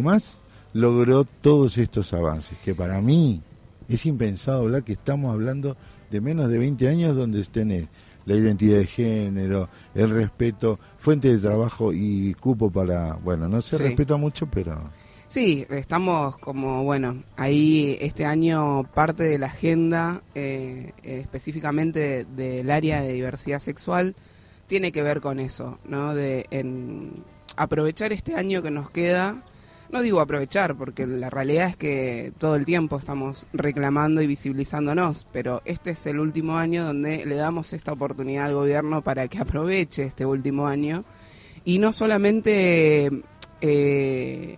logró todos estos avances que para mí es impensado hablar que estamos hablando de menos de 20 años donde tenés la identidad de género, el respeto, fuente de trabajo y cupo para, bueno, no se Sí. respeta mucho, pero Sí, estamos como, bueno, ahí este año parte de la agenda eh, específicamente del área de diversidad sexual tiene que ver con eso, ¿no? De en aprovechar este año que nos queda, no digo aprovechar porque la realidad es que todo el tiempo estamos reclamando y visibilizándonos, pero este es el último año donde le damos esta oportunidad al gobierno para que aproveche este último año y no solamente... eh,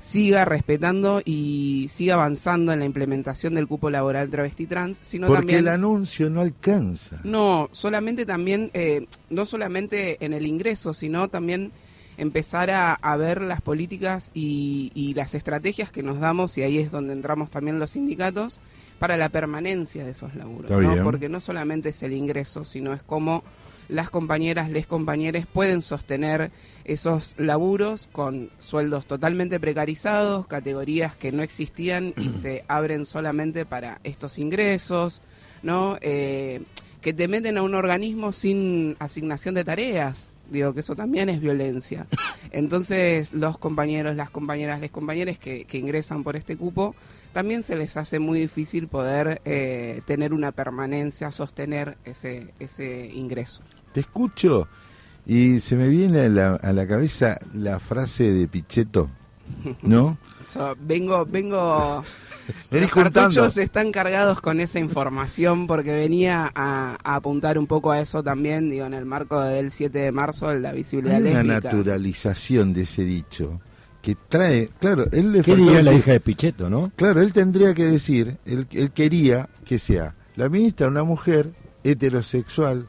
siga respetando y siga avanzando en la implementación del cupo laboral travesti trans, sino Porque también el anuncio no alcanza. no, solamente también, eh, no solamente en el ingreso, sino también empezar a, a ver las políticas y, y las estrategias que nos damos, y ahí es donde entramos también los sindicatos, para la permanencia de esos laburos. ¿no? Porque no solamente es el ingreso, sino es cómo las compañeras, les compañeros pueden sostener esos laburos con sueldos totalmente precarizados, categorías que no existían y se abren solamente para estos ingresos, ¿no? Eh, que te meten a un organismo sin asignación de tareas. Digo que eso también es violencia. Entonces, los compañeros, las compañeras, les compañeros que, que ingresan por este cupo, también se les hace muy difícil poder eh, tener una permanencia, sostener ese, ese ingreso. Te escucho y se me viene a la, a la cabeza la frase de Pichetto, ¿no? So, vengo, vengo. Los cartuchos están cargados con esa información porque venía a, a apuntar un poco a eso también, digo, en el marco del 7 de marzo, la visibilidad Hay una lésbica. naturalización de ese dicho que trae, claro, él le ¿Qué faltó diría la hija de Pichetto, no? Claro, él tendría que decir, él, él quería que sea la ministra una mujer heterosexual,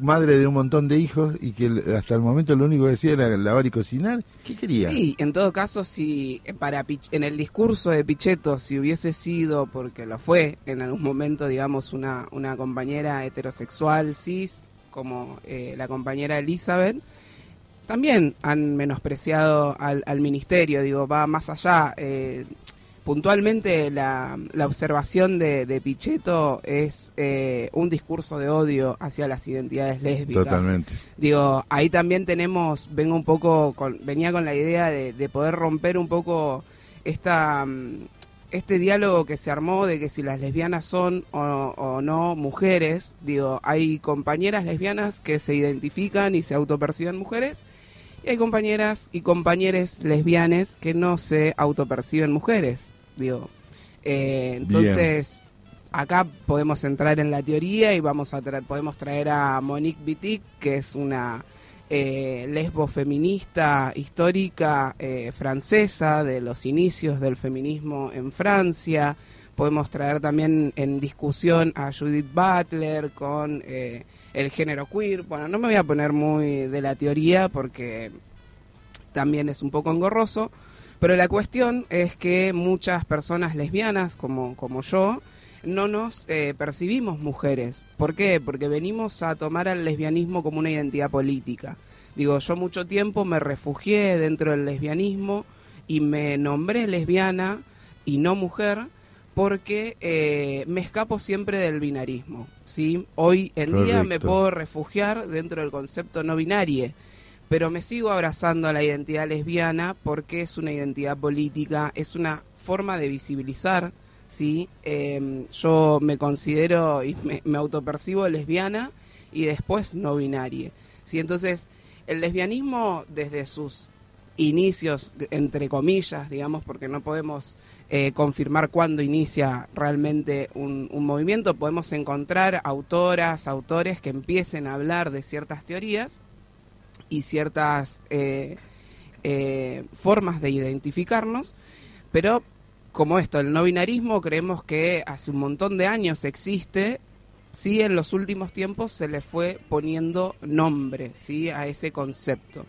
madre de un montón de hijos y que hasta el momento lo único que decía era lavar y cocinar. ¿Qué quería? Sí, en todo caso, si eh, para Pich- en el discurso de Pichetto, si hubiese sido, porque lo fue en algún momento, digamos, una, una compañera heterosexual, cis, como eh, la compañera Elizabeth, también han menospreciado al, al ministerio, digo, va más allá. eh, puntualmente la, la observación de, de Pichetto es eh, un discurso de odio hacia las identidades lésbicas. Totalmente. Digo, ahí también tenemos, vengo un poco, con, venía con la idea de, de poder romper un poco esta, mm, este diálogo que se armó de que si las lesbianas son o, o no mujeres, digo, hay compañeras lesbianas que se identifican y se autoperciben mujeres, y hay compañeras y compañeros lesbianes que no se autoperciben mujeres, digo. Eh, entonces, acá podemos entrar en la teoría y vamos a podemos traer a Monique Wittig, que es una eh, lesbo feminista histórica eh, francesa de los inicios del feminismo en Francia. Podemos traer también en discusión a Judith Butler con eh, el género queer. Bueno, no me voy a poner muy de la teoría porque también es un poco engorroso, pero la cuestión es que muchas personas lesbianas como, como yo no nos eh, percibimos mujeres. ¿Por qué? Porque venimos a tomar al lesbianismo como una identidad política. Digo, yo mucho tiempo me refugié dentro del lesbianismo y me nombré lesbiana y no mujer porque eh, me escapo siempre del binarismo. ¿sí? Hoy en día me puedo refugiar dentro del concepto no binario, pero me sigo abrazando a la identidad lesbiana porque es una identidad política, es una forma de visibilizar. ¿sí? Eh, yo me considero y me, me autopercibo lesbiana y después no binaria. ¿sí? Entonces, el lesbianismo desde sus inicios, entre comillas, digamos, porque no podemos eh, confirmar cuándo inicia realmente un, un movimiento, podemos encontrar autoras, autores que empiecen a hablar de ciertas teorías y ciertas eh, eh, formas de identificarnos, pero como esto, el no binarismo creemos que hace un montón de años existe, sí en los últimos tiempos se le fue poniendo nombre ¿sí? a ese concepto.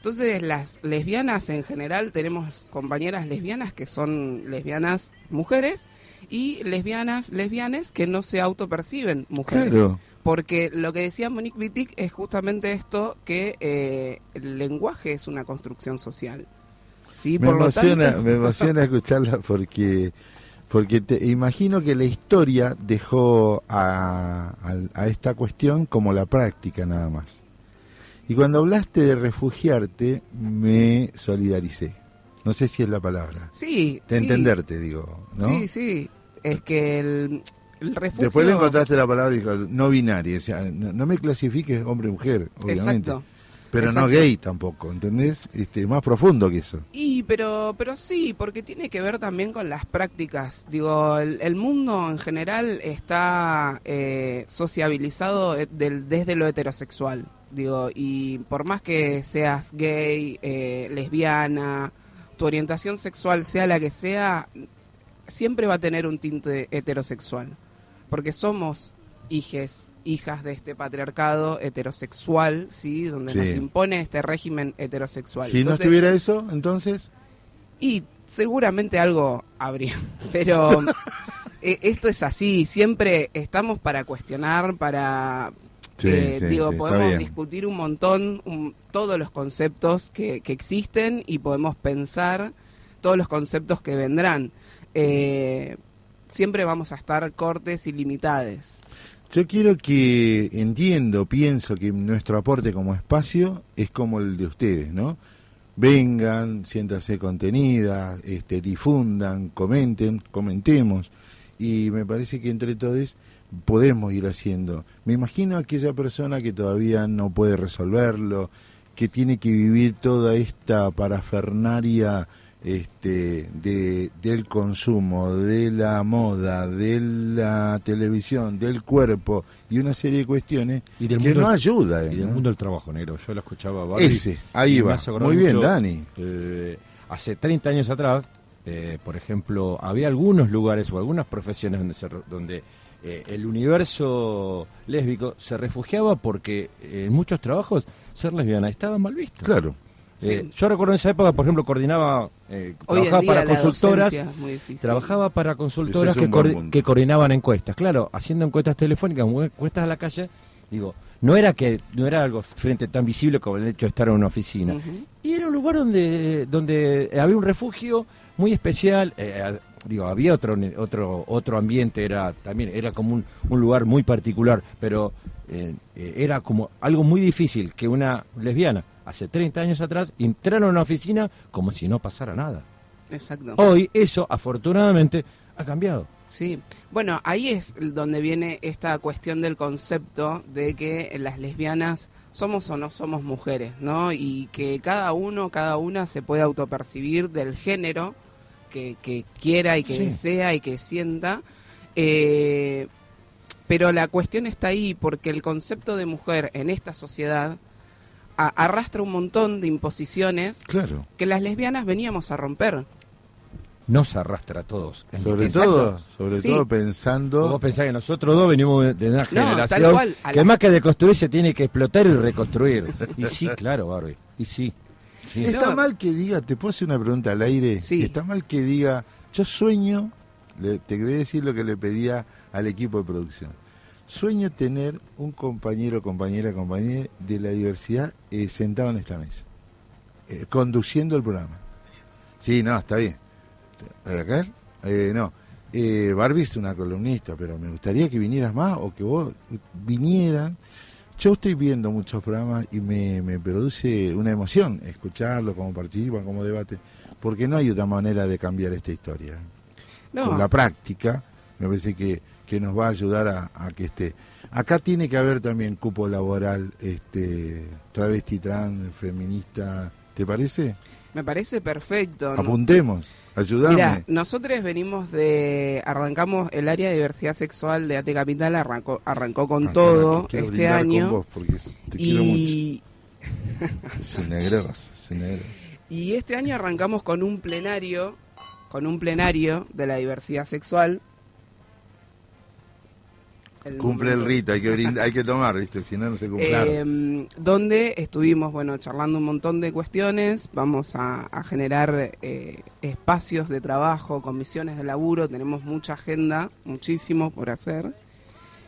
Entonces las lesbianas en general tenemos compañeras lesbianas que son lesbianas mujeres y lesbianas lesbianes que no se autoperciben mujeres. Claro. Porque lo que decía Monique Wittig es justamente esto, que eh, el lenguaje es una construcción social. ¿sí? Me Por lo emociona, tanto- me emociona escucharla porque porque te imagino que la historia dejó a, a- a esta cuestión como la práctica nada más. Y cuando hablaste de refugiarte, me solidaricé. No sé si es la palabra. Sí, De sí. entenderte, digo. ¿no? Sí, sí. Es que el, el refugio... Después le encontraste la palabra dijo, no binaria. O sea, no, no me clasifiques hombre o mujer, obviamente. Exacto. Pero no gay tampoco, ¿entendés? Este, más profundo que eso. Y pero pero sí, porque tiene que ver también con las prácticas. Digo, el, el mundo en general está eh, sociabilizado eh, del- desde lo heterosexual. Digo, y por más que seas gay, eh, lesbiana, tu orientación sexual sea la que sea, siempre va a tener un tinte heterosexual. Porque somos hijes, hijas de este patriarcado heterosexual, ¿sí? Donde Sí. nos impone este régimen heterosexual. Si no estuviera eso, entonces... y seguramente algo habría, pero eh, esto es así, siempre estamos para cuestionar, para... Sí, eh, sí, digo, podemos discutir un montón un- todos los conceptos que, que existen y podemos pensar todos los conceptos que vendrán. Eh, siempre vamos a estar cortes y limitados. Yo quiero que entiendo, pienso que nuestro aporte como espacio es como el de ustedes, ¿no? Vengan, siéntanse contenidas, este, difundan, comenten, comentemos. Y me parece que entre todos podemos ir haciendo. Me imagino a aquella persona que todavía no puede resolverlo, que tiene que vivir toda esta parafernaria este, de, del consumo, de la moda, de la televisión, del cuerpo y una serie de cuestiones Y del que mundo- no ayuda. Y del mundo del trabajo negro. Yo lo escuchaba Barbie Ese, ahí va. Muy bien, mucho, Dani. eh, hace 30 años atrás, eh, por ejemplo, había algunos lugares o algunas profesiones donde, se donde eh, el universo lésbico se refugiaba porque en muchos trabajos ser lesbiana estaba mal visto. Claro. Eh, yo recuerdo en esa época, por ejemplo, coordinaba, eh, trabajaba para consultoras, trabajaba para consultoras es que, que coordinaban encuestas. Claro, haciendo encuestas telefónicas, encuestas a la calle, digo, no era que no era algo frente tan visible como el hecho de estar en una oficina. Y era un lugar donde donde había un refugio muy especial. eh, digo, había otro otro otro ambiente, era también era como un, un lugar muy particular, pero eh, eh, era como algo muy difícil que una lesbiana hace 30 años atrás entrara a una oficina como si no pasara nada. Exacto. Hoy eso, afortunadamente, ha cambiado. Sí, bueno, ahí es donde viene esta cuestión del concepto de que las lesbianas somos o no somos mujeres, ¿no? Y que cada uno, cada una se puede autopercibir del género que, que quiera y que Sí. desea y que sienta. Eh, pero la cuestión está ahí porque el concepto de mujer en esta sociedad a- arrastra un montón de imposiciones Claro. que las lesbianas veníamos a romper. Nos arrastra a todos. en Sobre Exacto. todo, sobre Sí. todo pensando... Vos pensás que nosotros dos venimos de una tal generación cual, a que más que deconstruir se tiene que explotar y reconstruir. Y sí, claro, Barbie. Y sí. sí. Está No. mal que diga, te puedo hacer una pregunta al aire. Sí. Está mal que diga, yo sueño, le- te voy a decir lo que le pedía al equipo de producción. Sueño tener un compañero, compañera, compañera de la diversidad eh, sentado en esta mesa, eh, conduciendo el programa. Sí, no, está bien. ¿Acá? Eh, no. Eh, Barbie es una columnista, pero me gustaría que vinieras más o que vos vinieran. Yo estoy viendo muchos programas y me, me produce una emoción escucharlo, cómo participan, cómo debate, porque no hay otra manera de cambiar esta historia. No, Con la práctica, me parece que, que nos va a ayudar a, a que esté. Acá tiene que haber también cupo laboral, este, travesti, trans, feminista, ¿te parece? me parece perfecto. ¿no? Apuntemos, ayudame. Mira, nosotros venimos de, arrancamos el área de diversidad sexual de AT Capital, arrancó, arrancó con todo este brindar con año. vos porque te quiero mucho. Y, Se negros, se negros. y este año arrancamos con un plenario, con un plenario de la diversidad sexual. El Cumple el rito, hay que brindar, hay que tomar, ¿viste? Si no, no se cumple. Eh, donde estuvimos, bueno, charlando un montón de cuestiones, vamos a, a generar eh, espacios de trabajo, comisiones de laburo, tenemos mucha agenda, muchísimo por hacer.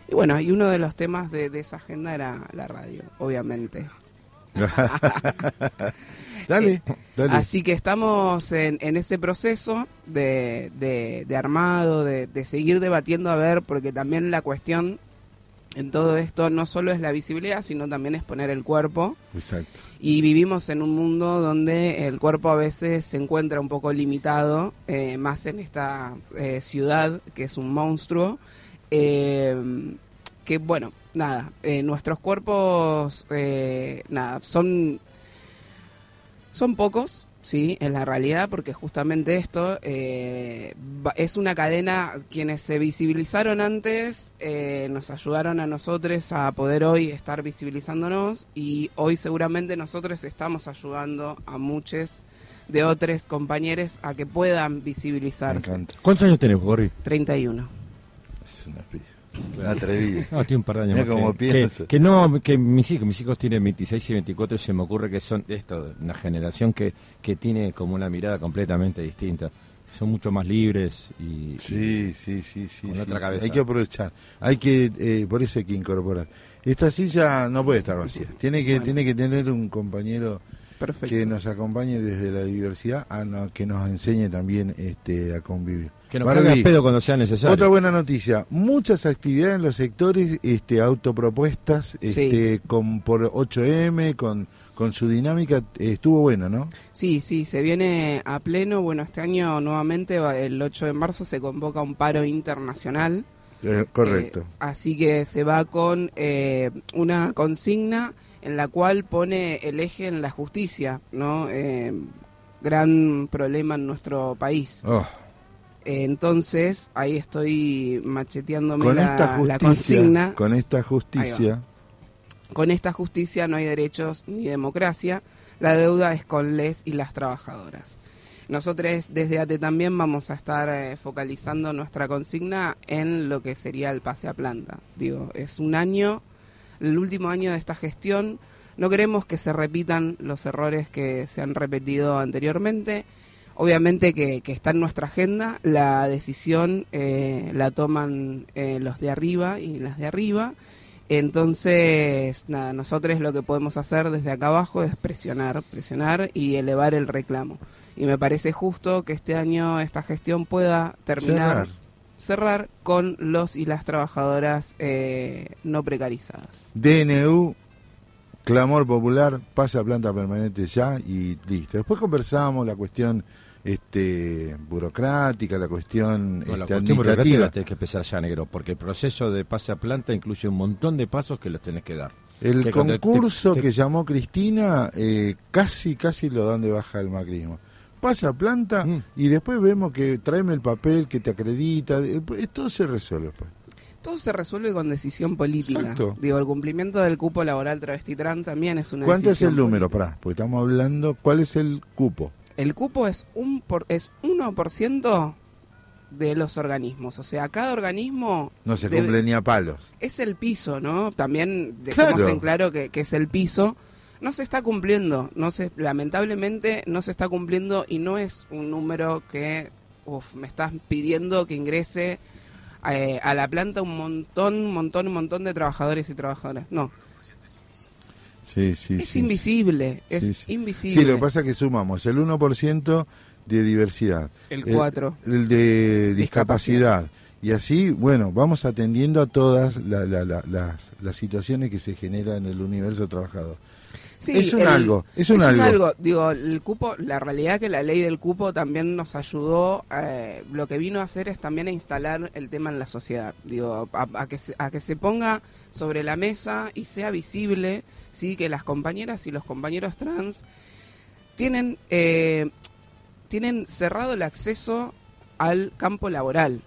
Y bueno, y uno de los temas de, de esa agenda era la radio, obviamente. dale, dale. Así que estamos en, en ese proceso de, de- de armado, de, de seguir debatiendo a ver, porque también la cuestión en todo esto no solo es la visibilidad, sino también es poner el cuerpo. Exacto. Y vivimos en un mundo donde el cuerpo a veces se encuentra un poco limitado, eh, más en esta eh, ciudad que es un monstruo. eh, que bueno, nada, eh, nuestros cuerpos, eh, nada, son, son pocos, sí, en la realidad, porque justamente esto eh, es una cadena, quienes se visibilizaron antes eh, nos ayudaron a nosotros a poder hoy estar visibilizándonos y hoy seguramente nosotros estamos ayudando a muchos de otros compañeros a que puedan Me visibilizarse. encanta. ¿Cuántos años tenés, Gorri? 31. Es una piba. Atrevido. No, tiene un par de años más cómo que, que, no, que mis hijos, mis hijos tienen 26 y 24 y se me ocurre que son esto, una generación que, que tiene como una mirada completamente distinta. Son mucho más libres y, Sí, sí, sí, sí. Con sí, otra sí. cabeza. Hay que aprovechar. Hay que, eh, por eso hay que incorporar. Esta silla no puede estar vacía. Tiene que, Bueno. tiene que tener un compañero Perfecto. que nos acompañe desde la diversidad, a no- que nos enseñe también este, a convivir. Que nos Barbie, pedo cuando sea necesario. Otra buena noticia, muchas actividades en los sectores este, autopropuestas este, con, por 8M, con, con su dinámica, estuvo bueno, ¿no? Sí, sí, se viene a pleno. Bueno, este año nuevamente, va- el 8 de marzo, se convoca un paro internacional. Eh, correcto. Eh, así que se va con eh, una consigna en la cual pone el eje en la justicia, ¿no? Eh, gran problema en nuestro país. Oh, entonces, ahí estoy macheteándome con la, esta la consigna. con esta justicia, Con esta justicia no hay derechos ni democracia. La deuda es con les y las trabajadoras. Nosotros desde ATE también vamos a estar eh, focalizando nuestra consigna en lo que sería el pase a planta. Digo, es un año, el último año de esta gestión. No queremos que se repitan los errores que se han repetido anteriormente. Obviamente que, que está en nuestra agenda, la decisión eh, la toman eh, los de arriba y las de arriba. Entonces, nada, nosotros lo que podemos hacer desde acá abajo es presionar, presionar y elevar el reclamo. Y me parece justo que este año esta gestión pueda terminar, cerrar. cerrar con los y las trabajadoras eh, no precarizadas. DNU, clamor popular, pasa a planta permanente ya y listo. Después conversamos la cuestión este burocrática, la cuestión, No, la este, cuestión burocrática administrativa. la tenés que empezar ya, negro, porque el proceso de pase a planta incluye un montón de pasos que los tenés que dar. El que cuando te- concurso te- que llamó Cristina, eh, casi, casi lo dan de baja el macrismo. Pasa a planta Mm. y después vemos que tráeme el papel que te acredita, eh, todo se resuelve. pues. Todo se resuelve con decisión política. Exacto. Digo, el cumplimiento del cupo laboral travesti trans también es una ¿Cuánto es el número? política. Pará, porque estamos hablando, ¿cuál es el cupo? El cupo es un por, es 1% de los organismos. O sea, cada organismo No se Debe- cumple ni a palos. es el piso, ¿no? También dejemos Claro. en claro que, que es el piso. No se está cumpliendo, no se, lamentablemente no se está cumpliendo y no es un número que uf, me estás pidiendo que ingrese eh, a la planta un montón, un montón, un montón de trabajadores y trabajadoras. No, Sí, sí, es sí, invisible, es invisible. Sí, lo que pasa es que sumamos el 1% de diversidad, El 4. el de discapacidad. Y así, bueno, vamos atendiendo a todas la- la- la- las, las situaciones que se generan en el universo trabajador. Sí, es un el- algo, es un algo. Digo, el cupo, la realidad que la ley del cupo también nos ayudó, eh, lo que vino a hacer es también a instalar el tema en la sociedad. Digo, a, a que, se, a que se ponga sobre la mesa y sea visible, sí, que las compañeras y los compañeros trans tienen, eh, tienen cerrado el acceso al campo laboral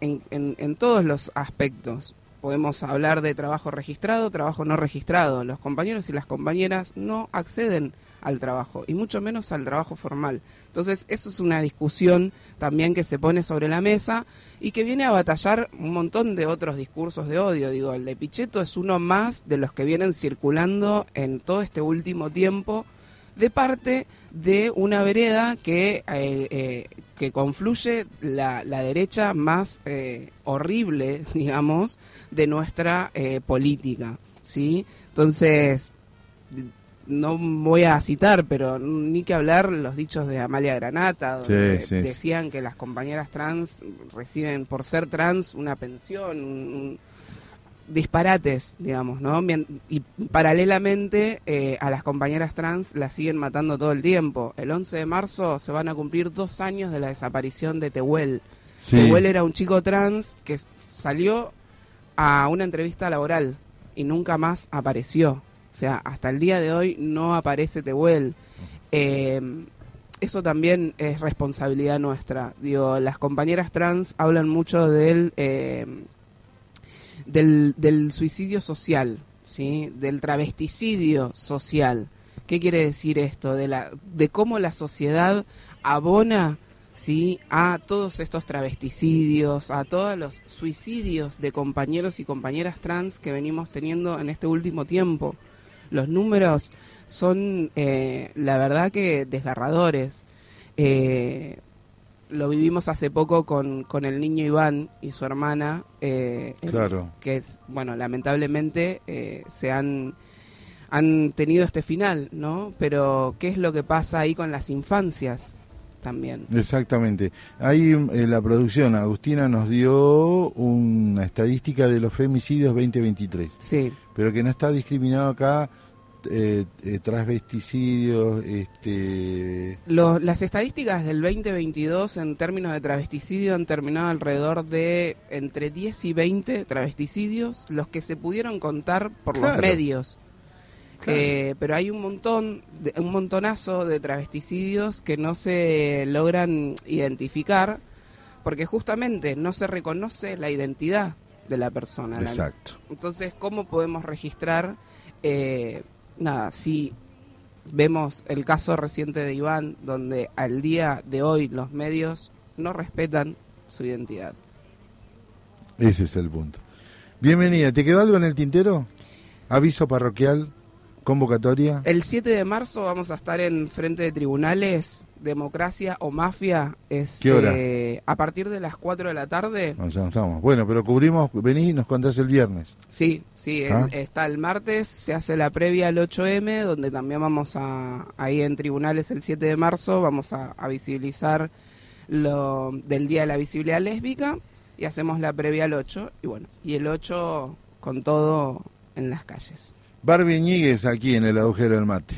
en, en, en todos los aspectos. Podemos hablar de trabajo registrado, trabajo no registrado. Los compañeros y las compañeras no acceden al trabajo y mucho menos al trabajo formal. Entonces, eso es una discusión también que se pone sobre la mesa y que viene a batallar un montón de otros discursos de odio. Digo, el de Pichetto es uno más de los que vienen circulando en todo este último tiempo de parte de una vereda que, eh, eh, que confluye la, la derecha más eh, horrible, digamos, de nuestra eh, política, ¿sí? Entonces, no voy a citar, pero ni que hablar los dichos de Amalia Granata, donde Sí, sí. decían que las compañeras trans reciben, por ser trans, una pensión, un- un- disparates, digamos, ¿no? Y paralelamente eh, a las compañeras trans las siguen matando todo el tiempo. El 11 de marzo se van a cumplir dos años de la desaparición de Tehuel. Sí. Tehuel era un chico trans que salió a una entrevista laboral y nunca más apareció. O sea, hasta el día de hoy no aparece Tehuel. Eh, eso también es responsabilidad nuestra. Digo, las compañeras trans hablan mucho del, eh, del, del suicidio social, ¿sí? del travesticidio social. ¿Qué quiere decir esto? De, la, de cómo la sociedad abona ¿sí? a todos estos travesticidios, a todos los suicidios de compañeros y compañeras trans que venimos teniendo en este último tiempo. Los números son, eh, la verdad que desgarradores. Eh, lo vivimos hace poco con, con el niño Iván y su hermana, eh, Claro. que es, bueno, lamentablemente eh, se han, han tenido este final, ¿no? Pero, ¿qué es lo que pasa ahí con las infancias también? Exactamente. Ahí eh, la producción, Agustina, nos dio una estadística de los femicidios 2023, Sí, pero que no está discriminado acá eh, eh, transvesticidios, este... Los- las estadísticas del 2022 en términos de travesticidio han terminado alrededor de entre 10 y 20 travesticidios, los que se pudieron contar por los medios. Claro. Eh, pero hay un montón, de- un montonazo de travesticidios que no se logran identificar porque justamente no se reconoce la identidad de la persona. Exacto. entonces, ¿cómo podemos registrar? eh, nada, si vemos el caso reciente de Iván, donde al día de hoy los medios no respetan su identidad. Ese es el punto. Bienvenida. ¿Te quedó algo en el tintero? Aviso parroquial, convocatoria. El 7 de marzo vamos a estar en frente de tribunales, democracia o mafia, es ¿Qué hora? eh, a partir de las 4 de la tarde. No, ya estamos. Bueno, pero cubrimos, venís y nos contás el viernes. Sí, sí, el- Ah. está el martes, se hace la previa al 8M, donde también vamos a, ahí en tribunales el 7 de marzo, vamos a, a visibilizar lo del Día de la Visibilidad Lésbica y hacemos la previa al 8, y bueno, y el 8 con todo en las calles. Barbie Ñíguez aquí en el agujero del mate.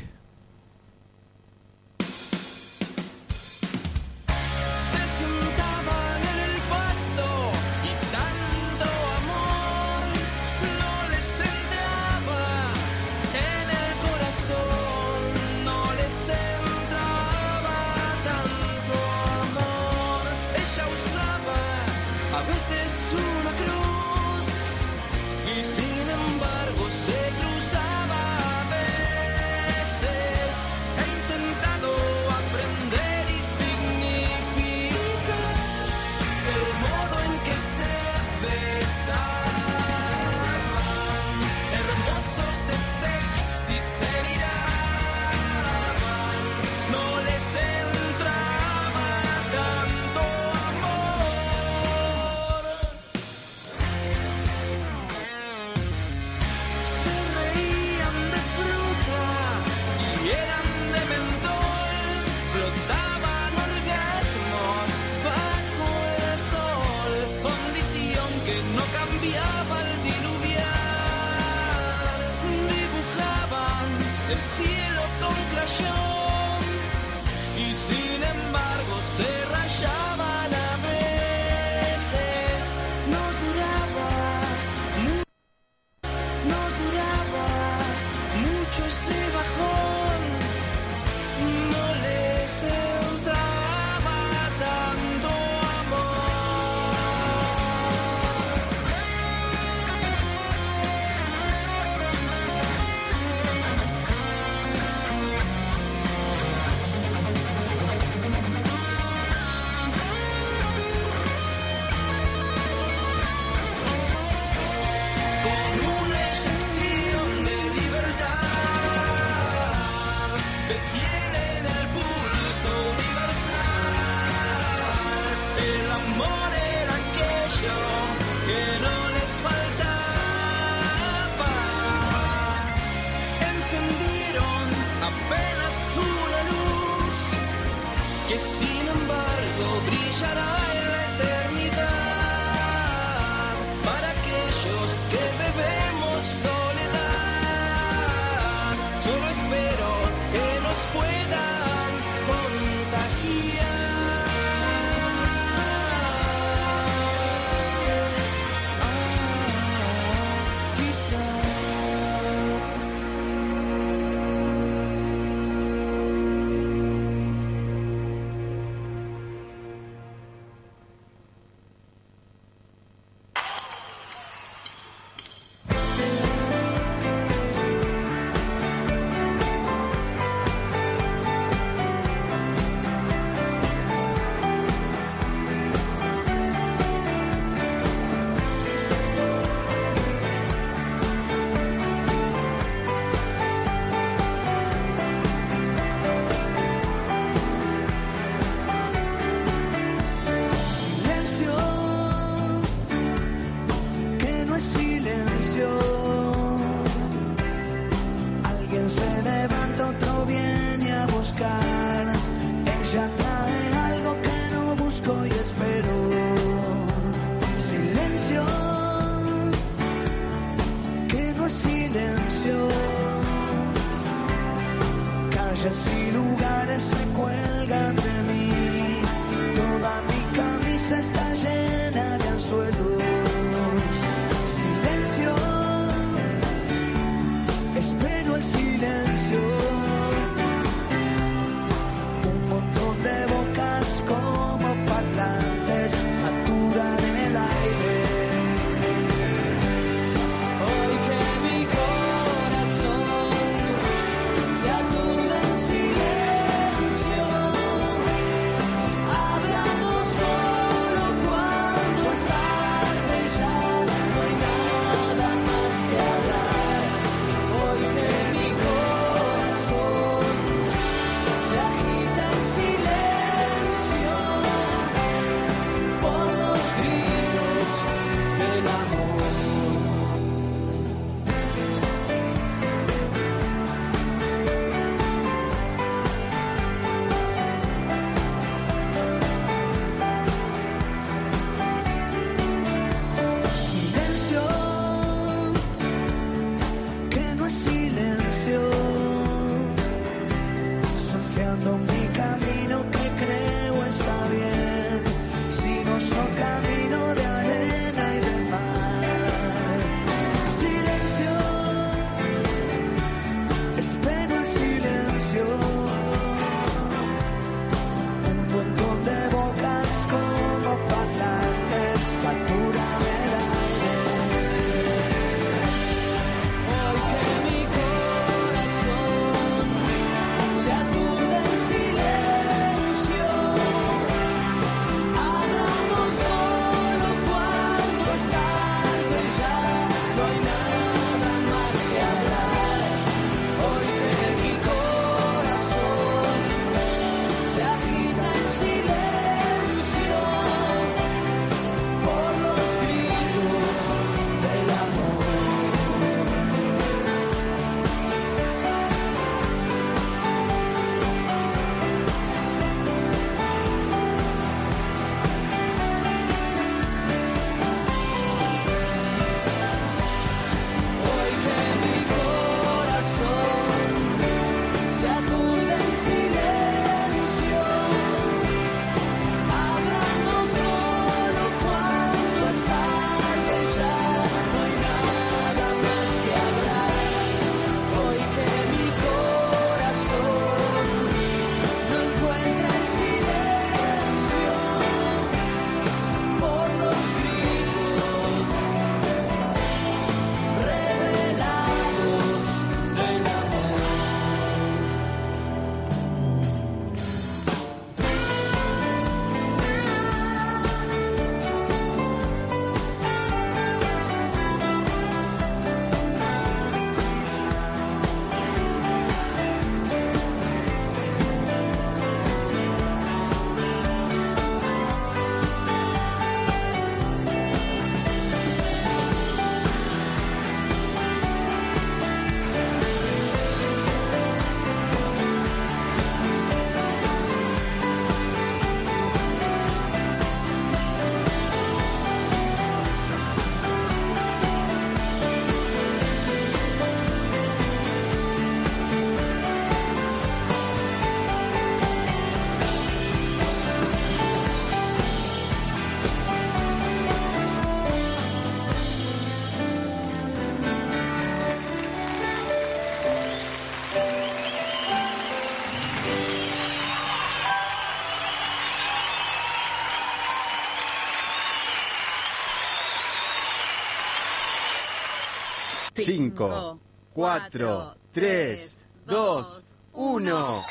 5, 4, 3, 2, 1.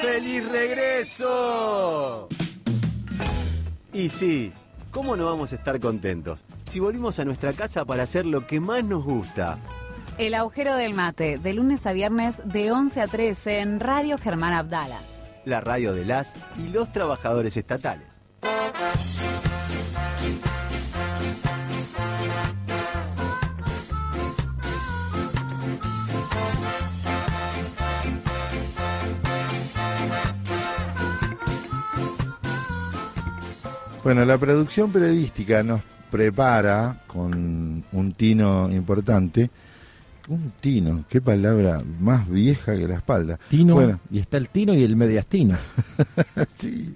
¡Feliz regreso! Y sí, ¿cómo no vamos a estar contentos si volvimos a nuestra casa para hacer lo que más nos gusta? El agujero del mate, de lunes a viernes de 11 a 13 en Radio Germán Abdala. La radio de las y los trabajadores estatales. Bueno, la producción periodística nos prepara con un tino importante. Un tino, qué palabra más vieja que la espalda. Tino, Bueno, y está el Tino y el Mediastino. sí.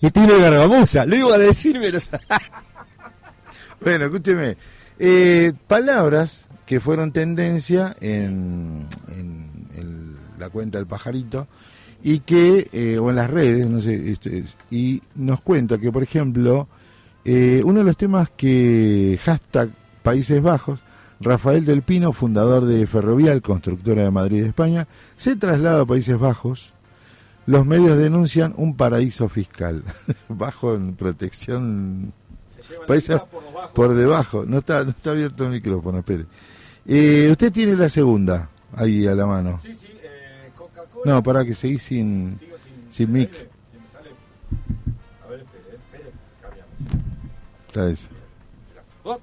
Y Tino y Gargamusa, le iba a decir, pero... Bueno, escúcheme. Eh, palabras que fueron tendencia en, en- en la cuenta del pajarito y que, eh, o en las redes, no sé, este, y nos cuenta que, por ejemplo, eh, uno de los temas que hashtag Países Bajos, Rafael del Pino, fundador de Ferrovial, constructora de Madrid, España, se traslada a Países Bajos. Los medios denuncian un paraíso fiscal, bajo en protección Países por debajo. No está, no está abierto el micrófono, espere. Eh, usted tiene la segunda ahí a la mano. Sí, sí. No, para que seguís sin, sin mic. A ver, espere, espere, Está esa. Hop,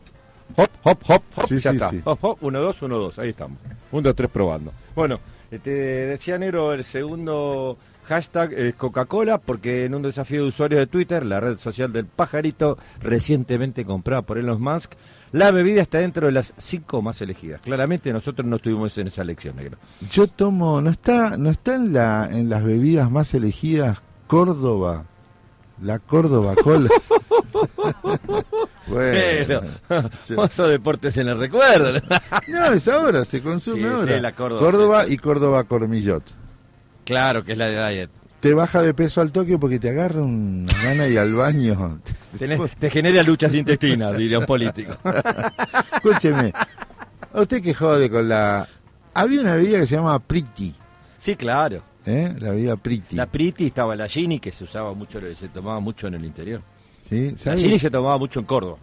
hop, hop, hop, Sí, ya sí, está. sí. Hop, hop, uno, dos, uno, dos, ahí estamos. Un, dos, tres, probando. Bueno, eh, te decía Negro el segundo hashtag es Coca-Cola, porque en un desafío de usuarios de Twitter, la red social del pajarito, recientemente comprada por Elon Musk, la bebida está dentro de las cinco más elegidas. Claramente nosotros no estuvimos en esa elección, Negro. Yo tomo, no está, no está en la, en las bebidas más elegidas Córdoba, la Córdoba Cola. bueno. Oso Deportes en el recuerdo. no es ahora, se consume Sí, ahora. sí, la Córdoba, y Córdoba Cormillot. Claro que es la de Diet. Te baja de peso al toque porque te agarra una gana y al baño. Tenés- te genera luchas intestinas, diría un político. Escúcheme, a usted que jode con la... Había una bebida que se llama Priti, Sí, claro. ¿eh? La bebida Priti. La Priti estaba la Gini, que se usaba mucho, se tomaba mucho en el interior. ¿sí? La. Gini se tomaba mucho en Córdoba.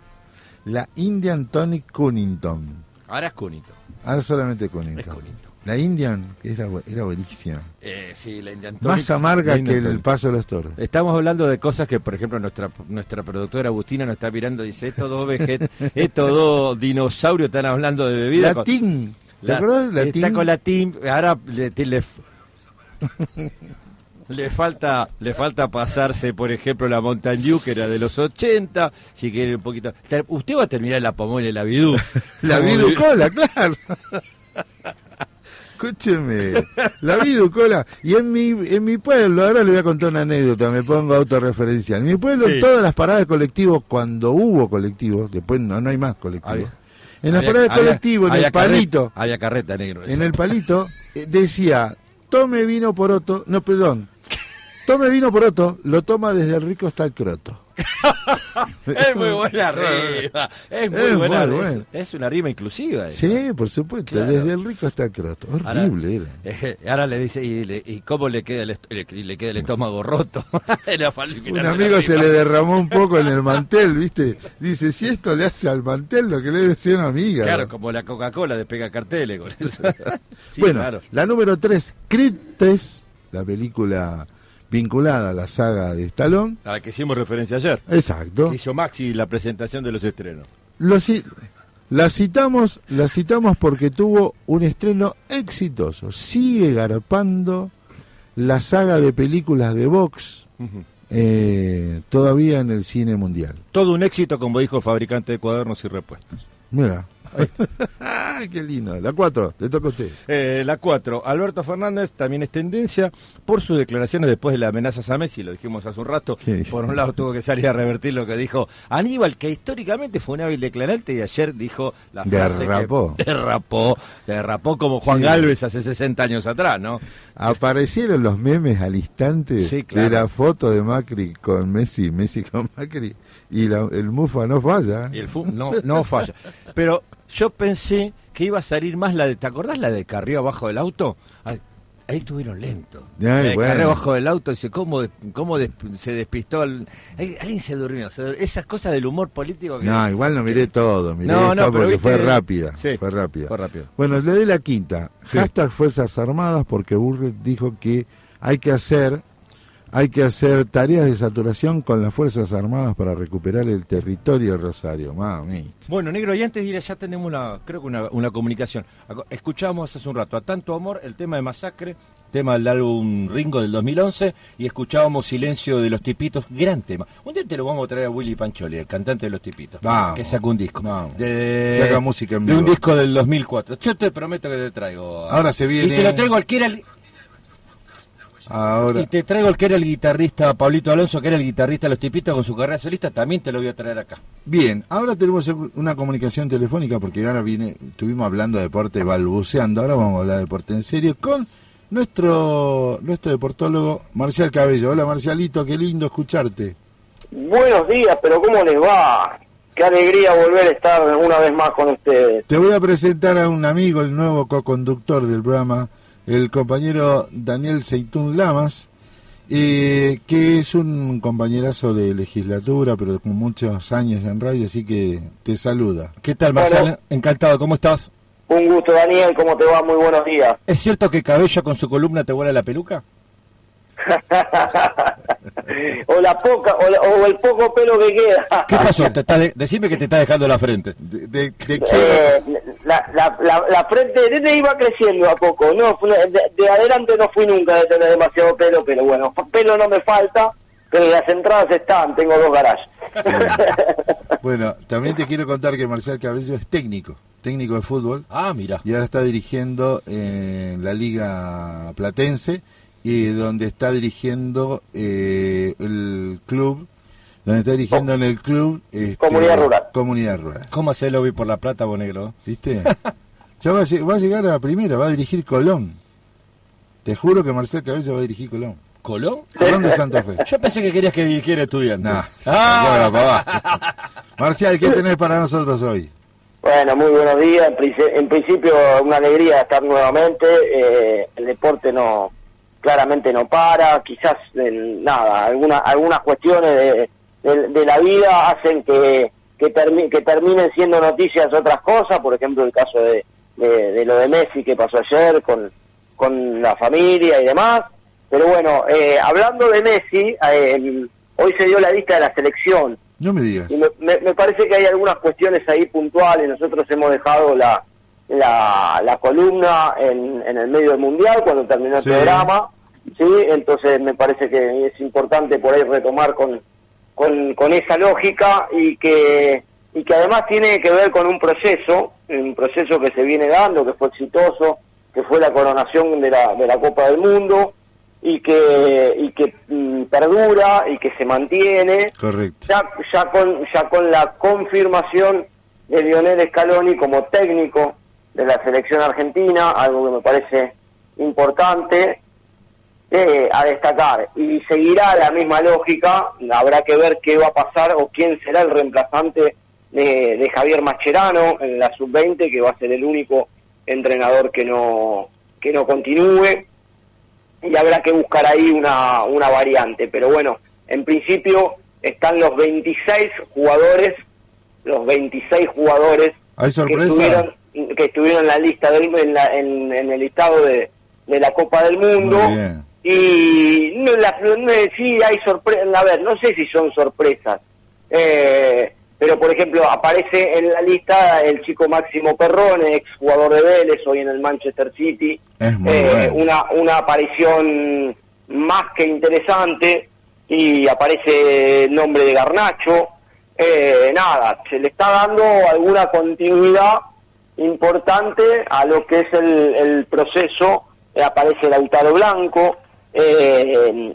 La Indian Tonic Cunnington. Ahora es Cunito. Ahora solamente Es Cunnington. La Indian, que era, era buenísima. Eh, sí, la Indian Más amarga que el paso de los toros. Estamos hablando de cosas que, por ejemplo, nuestra nuestra productora Agustina nos está mirando y dice, estos dos vejet, estos dos dinosaurios están hablando de bebida. Latín. ¿Te La- acordás Está Latín? con la team, ahora le, te- le, le falta le falta pasarse, por ejemplo, la Mountain Dew, que era de los 80, si quiere un poquito. Usted va a terminar la pomona y la vidú. La viducola, claro. Escúcheme, la viducola. Y en mi, en mi pueblo, ahora le voy a contar una anécdota, me pongo autorreferencial. En mi pueblo, Sí. todas las paradas de colectivos, cuando hubo colectivos, después no, no hay más colectivos. Había- en las Había- paradas de había- colectivo, en había el carreta- palito, había carreta negro. en el palito, eh, decía, tome vino poroto, no, perdón, tome vino poroto, lo toma desde el rico hasta el croto. Es muy buena rima. Es muy Es buena. muy es- una rima inclusiva. esa. Sí, por supuesto, Claro. desde el rico hasta el croto. Ahora- Horrible era. Eh, ahora le dice, ¿y, le- y cómo le queda el, le, le queda el estómago roto? Un amigo se le derramó un poco en el mantel, ¿viste? Dice, si esto le hace al mantel, lo que le decía una amiga. Claro, como la Coca-Cola despega carteles con eso. Sí, bueno, claro. la número 3, Creed 3, la película vinculada a la saga de Stallone. A la que hicimos referencia ayer. Exacto. Que hizo Maxi la presentación de los estrenos. Lo la citamos, la citamos porque tuvo un estreno exitoso. Sigue garpando la saga de películas de box eh, todavía en el cine mundial. Todo un éxito, como dijo el fabricante de cuadernos y repuestos. Mira. Qué lindo. La 4, le toca a usted. Eh, la 4, Alberto Fernández también es tendencia por sus declaraciones después de las amenazas a Messi, lo dijimos hace un rato. Sí. Por un lado tuvo que salir a revertir lo que dijo Aníbal, que históricamente fue un hábil declarante y ayer dijo la frase Derrapó. que derrapó, derrapó como Juan Sí. Galvez hace 60 años atrás, ¿no? Aparecieron los memes al instante Sí, claro. de la foto de Macri con Messi, Messi con Macri, y la- el Mufa no falla. Y el fu- no, no falla. Pero yo pensé que iba a salir más la de, ¿te acordás la de Carrió abajo del auto? Ay, ahí estuvieron lento. Ay, de bueno. Carrió abajo del auto, dice, ¿cómo, cómo des- se despistó? Ay, alguien se durmió, se durmió. Esas cosas del humor político que... No, igual no miré todo, miré No, esa no, porque viste- fue rápida. Sí, fue rápida. fue rápido. Bueno, le doy la quinta. Sí. Hashtag Fuerzas Armadas porque Burret dijo que hay que hacer hay que hacer tareas de saturación con las Fuerzas Armadas para recuperar el territorio de Rosario. Mami. Bueno, negro, y antes de ir allá tenemos una, creo que una, una comunicación. Escuchamos hace un rato a Tanto Amor el tema de Masacre, tema del álbum Ringo del 2011, y escuchábamos Silencio de los Tipitos, gran tema. Un día te lo vamos a traer a Willy Pancholi, el cantante de los Tipitos, Vamos, que sacó un disco. vamos. De, Que haga música en de un vivo. disco del 2004. Yo te prometo que te traigo. Ahora se viene- Y te lo traigo al que era el, Ahora, y te traigo el que era el guitarrista, Pablito Alonso, que era el guitarrista de los Tipitos con su carrera solista, también te lo voy a traer acá. bien, ahora tenemos una comunicación telefónica porque ahora viene, estuvimos hablando de deporte balbuceando, ahora vamos a hablar de deporte en serio con nuestro nuestro deportólogo Marcial Cabello. Hola Marcialito, qué lindo escucharte. Buenos días, pero ¿cómo les va? Qué alegría volver a estar una vez más con ustedes. Te voy a presentar a un amigo, el nuevo co-conductor del programa, el compañero Daniel Seitún Lamas, eh, que es un compañerazo de legislatura, pero con muchos años en radio, así que te saluda. ¿Qué tal, Marcelo? Bueno. Encantado, ¿cómo estás? Un gusto, Daniel, ¿cómo te va? Muy buenos días. ¿Es cierto que Cabello con su columna te vuela la peluca? o la poca, o, la- o el poco pelo que queda. ¿Qué pasó? Te está de- decime que te está dejando la frente. De, de- de qué- Eh, la, la, la, la frente desde iba creciendo a poco, no Fue- de, de adelante no fui nunca de tener demasiado pelo, pero bueno, pelo no me falta, pero las entradas están, tengo dos garajes. Bueno, también te quiero contar que Marcial Cabello es técnico, técnico de fútbol, Ah, mira. y ahora está dirigiendo en la Liga Platense, y donde está dirigiendo eh, el club, donde está dirigiendo en el club... este, Comunidad Rural. Comunidad Rural. ¿Cómo hace el lobby por la plata, vos negro? ¿Viste? ya va a, va a llegar a la primera, va a dirigir Colón. Te juro que Marcel Cabello va a dirigir Colón. ¿Colón? Colón de Santa Fe. Yo pensé que querías que dirigiera estudiante. Nah, Ah. bueno, papá. Marcial, ¿qué tenés para nosotros hoy? Bueno, muy buenos días. En principio, una alegría estar nuevamente. Eh, el deporte no, claramente no para. Quizás, eh, nada, alguna, algunas cuestiones de, de- de la vida hacen que, que, termi- que terminen siendo noticias otras cosas. Por ejemplo, el caso de, de, de lo de Messi que pasó ayer con, con la familia y demás. Pero bueno, eh, hablando de Messi, eh, hoy se dio la lista de la selección. No me digas. Y me, me- me parece que hay algunas cuestiones ahí puntuales. Nosotros hemos dejado la, la, la columna en, en el medio del mundial cuando terminó el programa. Sí Entonces me parece que es importante por ahí retomar con, con, con esa lógica y que, y que además tiene que ver con un proceso, un proceso que se viene dando, que fue exitoso, que fue la coronación de la, de la Copa del Mundo y que, y que mm, perdura y que se mantiene Correcto. ya, ya con ya con la confirmación de Lionel Scaloni como técnico de la selección argentina, algo que me parece importante eh, a destacar. Y seguirá la misma lógica, habrá que ver qué va a pasar o quién será el reemplazante de, de Javier Mascherano en la sub-20, que va a ser el único entrenador que no que no continúe y habrá que buscar ahí una, una variante. Pero bueno, en principio están los 26 jugadores, los 26 jugadores ¿Hay que estuvieron, que estuvieron en la lista del, en, la- en- en el listado de, de la Copa del Mundo. Y no, la, no, sí hay sorpresas, a ver, no sé si son sorpresas, eh, pero por ejemplo aparece en la lista el chico Máximo Perrone, ex jugador de Vélez, hoy en el Manchester City, eh, una, una aparición más que interesante y aparece el nombre de Garnacho. Eh, nada, se le está dando alguna continuidad importante a lo que es el, el proceso. Eh, aparece Lautaro Blanco. Eh,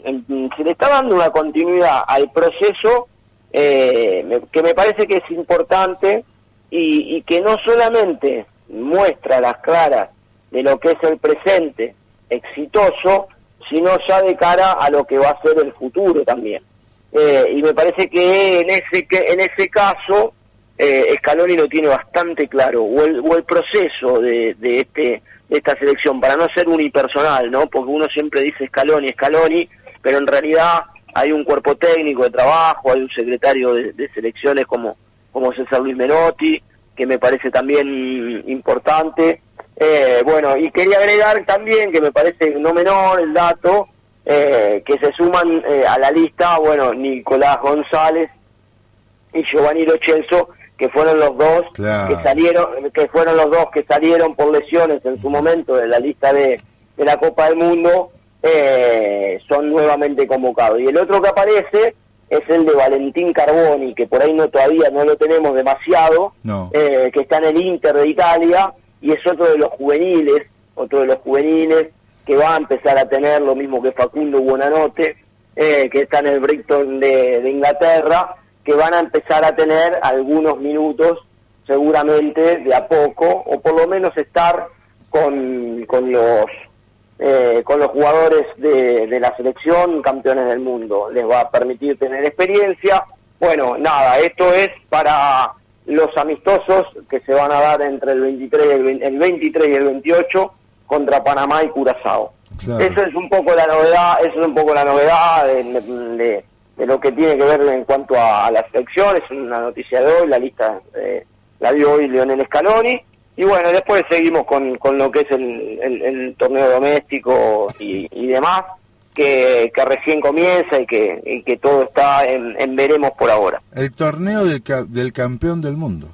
se le está dando una continuidad al proceso eh, que me parece que es importante y, que no solamente muestra las claras de lo que es el presente exitoso, sino ya de cara a lo que va a ser el futuro también. Eh, y me parece que en ese que en ese caso eh, Scaloni lo tiene bastante claro o el, o el proceso de, este esta selección para no ser unipersonal, ¿no? Porque uno siempre dice Scaloni, Scaloni, pero en realidad hay un cuerpo técnico de trabajo, hay un secretario de, selecciones como como César Luis Menotti, que me parece también importante. Eh, bueno, y quería agregar también, que me parece no menor el dato, eh, que se suman eh, a la lista, bueno, Nicolás González y Giovanni Lo Celso, que fueron los dos Claro. que salieron, que fueron los dos que salieron por lesiones en su momento de la lista de, de la Copa del Mundo, eh, son nuevamente convocados. Y el otro que aparece es el de Valentín Carboni, que por ahí no todavía no lo tenemos demasiado, No. eh, que está en el Inter de Italia y es otro de los juveniles, otro de los juveniles que va a empezar a tener lo mismo que Facundo Buonanotte, eh, que está en el Brighton de, de Inglaterra, que van a empezar a tener algunos minutos seguramente de a poco, o por lo menos estar con, con los eh, con los jugadores de, de la selección campeones del mundo. Les va a permitir tener experiencia. Bueno, nada, esto es para los amistosos que se van a dar entre el 23 y el, 20 el 23 y el 28 contra Panamá y Curazao. Claro. Eso es un poco la novedad, eso es un poco la novedad de, de- de lo que tiene que ver en cuanto a, a la selección, es una noticia de hoy, la lista eh, la dio hoy Leonel Scaloni, y bueno, después seguimos con, con lo que es el, el- el torneo doméstico y, y demás, que, que recién comienza y que, y que todo está en, en veremos por ahora. El torneo del, del campeón del mundo.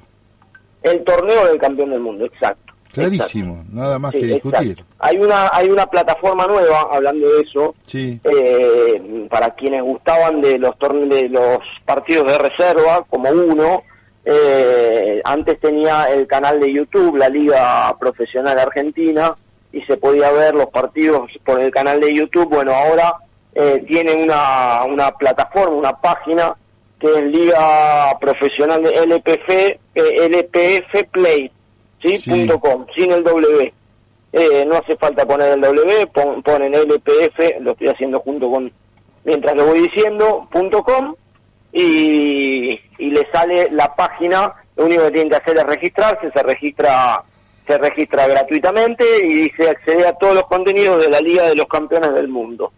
El torneo del campeón del mundo, exacto. Clarísimo, nada más Sí, que discutir. exacto. Hay una, hay una plataforma nueva, hablando de eso, Sí, eh, para quienes gustaban de los de los partidos de reserva como uno eh, antes tenía el canal de YouTube la Liga Profesional Argentina y se podía ver los partidos por el canal de YouTube bueno ahora eh, tiene una, una plataforma una página que es Liga Profesional de LPF eh, LPF Play ¿sí? Sí. punto com, sin el W eh, no hace falta poner el W, pon- ponen LPF, lo estoy haciendo junto con, mientras lo voy diciendo, punto com, y, y le sale la página, lo único que tienen que hacer es registrarse, se registra se registra gratuitamente y dice acceder a todos los contenidos de la Liga de los Campeones del Mundo.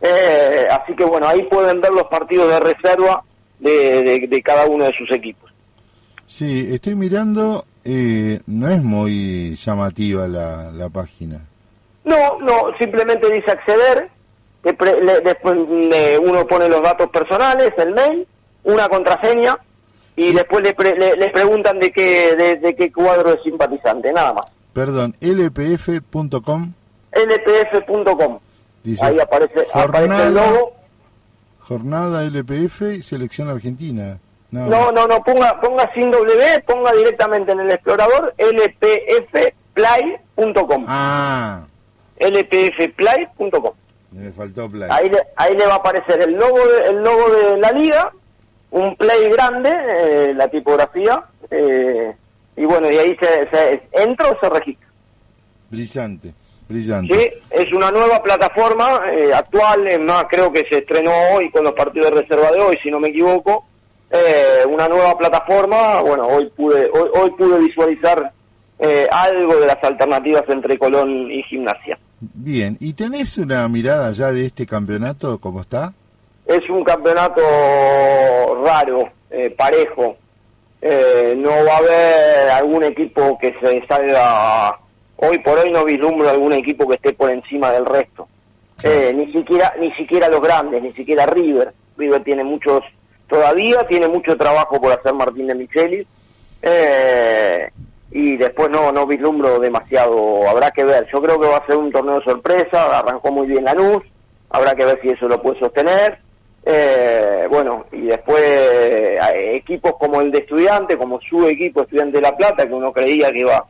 Eh, así que bueno, ahí pueden ver los partidos de reserva de, de- de cada uno de sus equipos. sí, estoy mirando, eh, no es muy llamativa la, la página. No, no, simplemente dice acceder, después uno pone los datos personales, el mail, una contraseña y después le, pre- le- le preguntan de qué, de, de qué cuadro es simpatizante, nada más. Perdón, lpf.com lpf.com, ahí aparece, aparece el logo. jornada LPF y selección argentina. No, No, no, no, ponga, ponga sin W, ponga directamente en el explorador lpfplay.com, Ah, lpfplay.com. me faltó play. Ahí le, ahí le va a aparecer el logo de, el logo de la liga, un play grande, eh, la tipografía, eh, y bueno, y ahí se, se entra o se registra. Brillante, brillante. Sí, es una nueva plataforma eh, actual, es más, creo que se estrenó hoy con los partidos de reserva de hoy, si no me equivoco. Eh, una nueva plataforma, bueno, hoy pude, hoy, hoy pude visualizar eh, algo de las alternativas entre Colón y Gimnasia. Bien, ¿y tenés una mirada ya de este campeonato, cómo está? Es un campeonato raro, eh, parejo. Eh, no va a haber algún equipo que se salga. Hoy por hoy no vislumbro algún equipo que esté por encima del resto. Eh, ni siquiera ni siquiera los grandes, ni siquiera River. River tiene muchos todavía tiene mucho trabajo por hacer Martín de Micheli. Eh, y después no no vislumbro demasiado, habrá que ver. Yo creo que va a ser un torneo sorpresa, arrancó muy bien Lanús, habrá que ver si eso lo puede sostener. Eh, bueno, y después eh, equipos como el de Estudiante, como su equipo Estudiante de La Plata, que uno creía que iba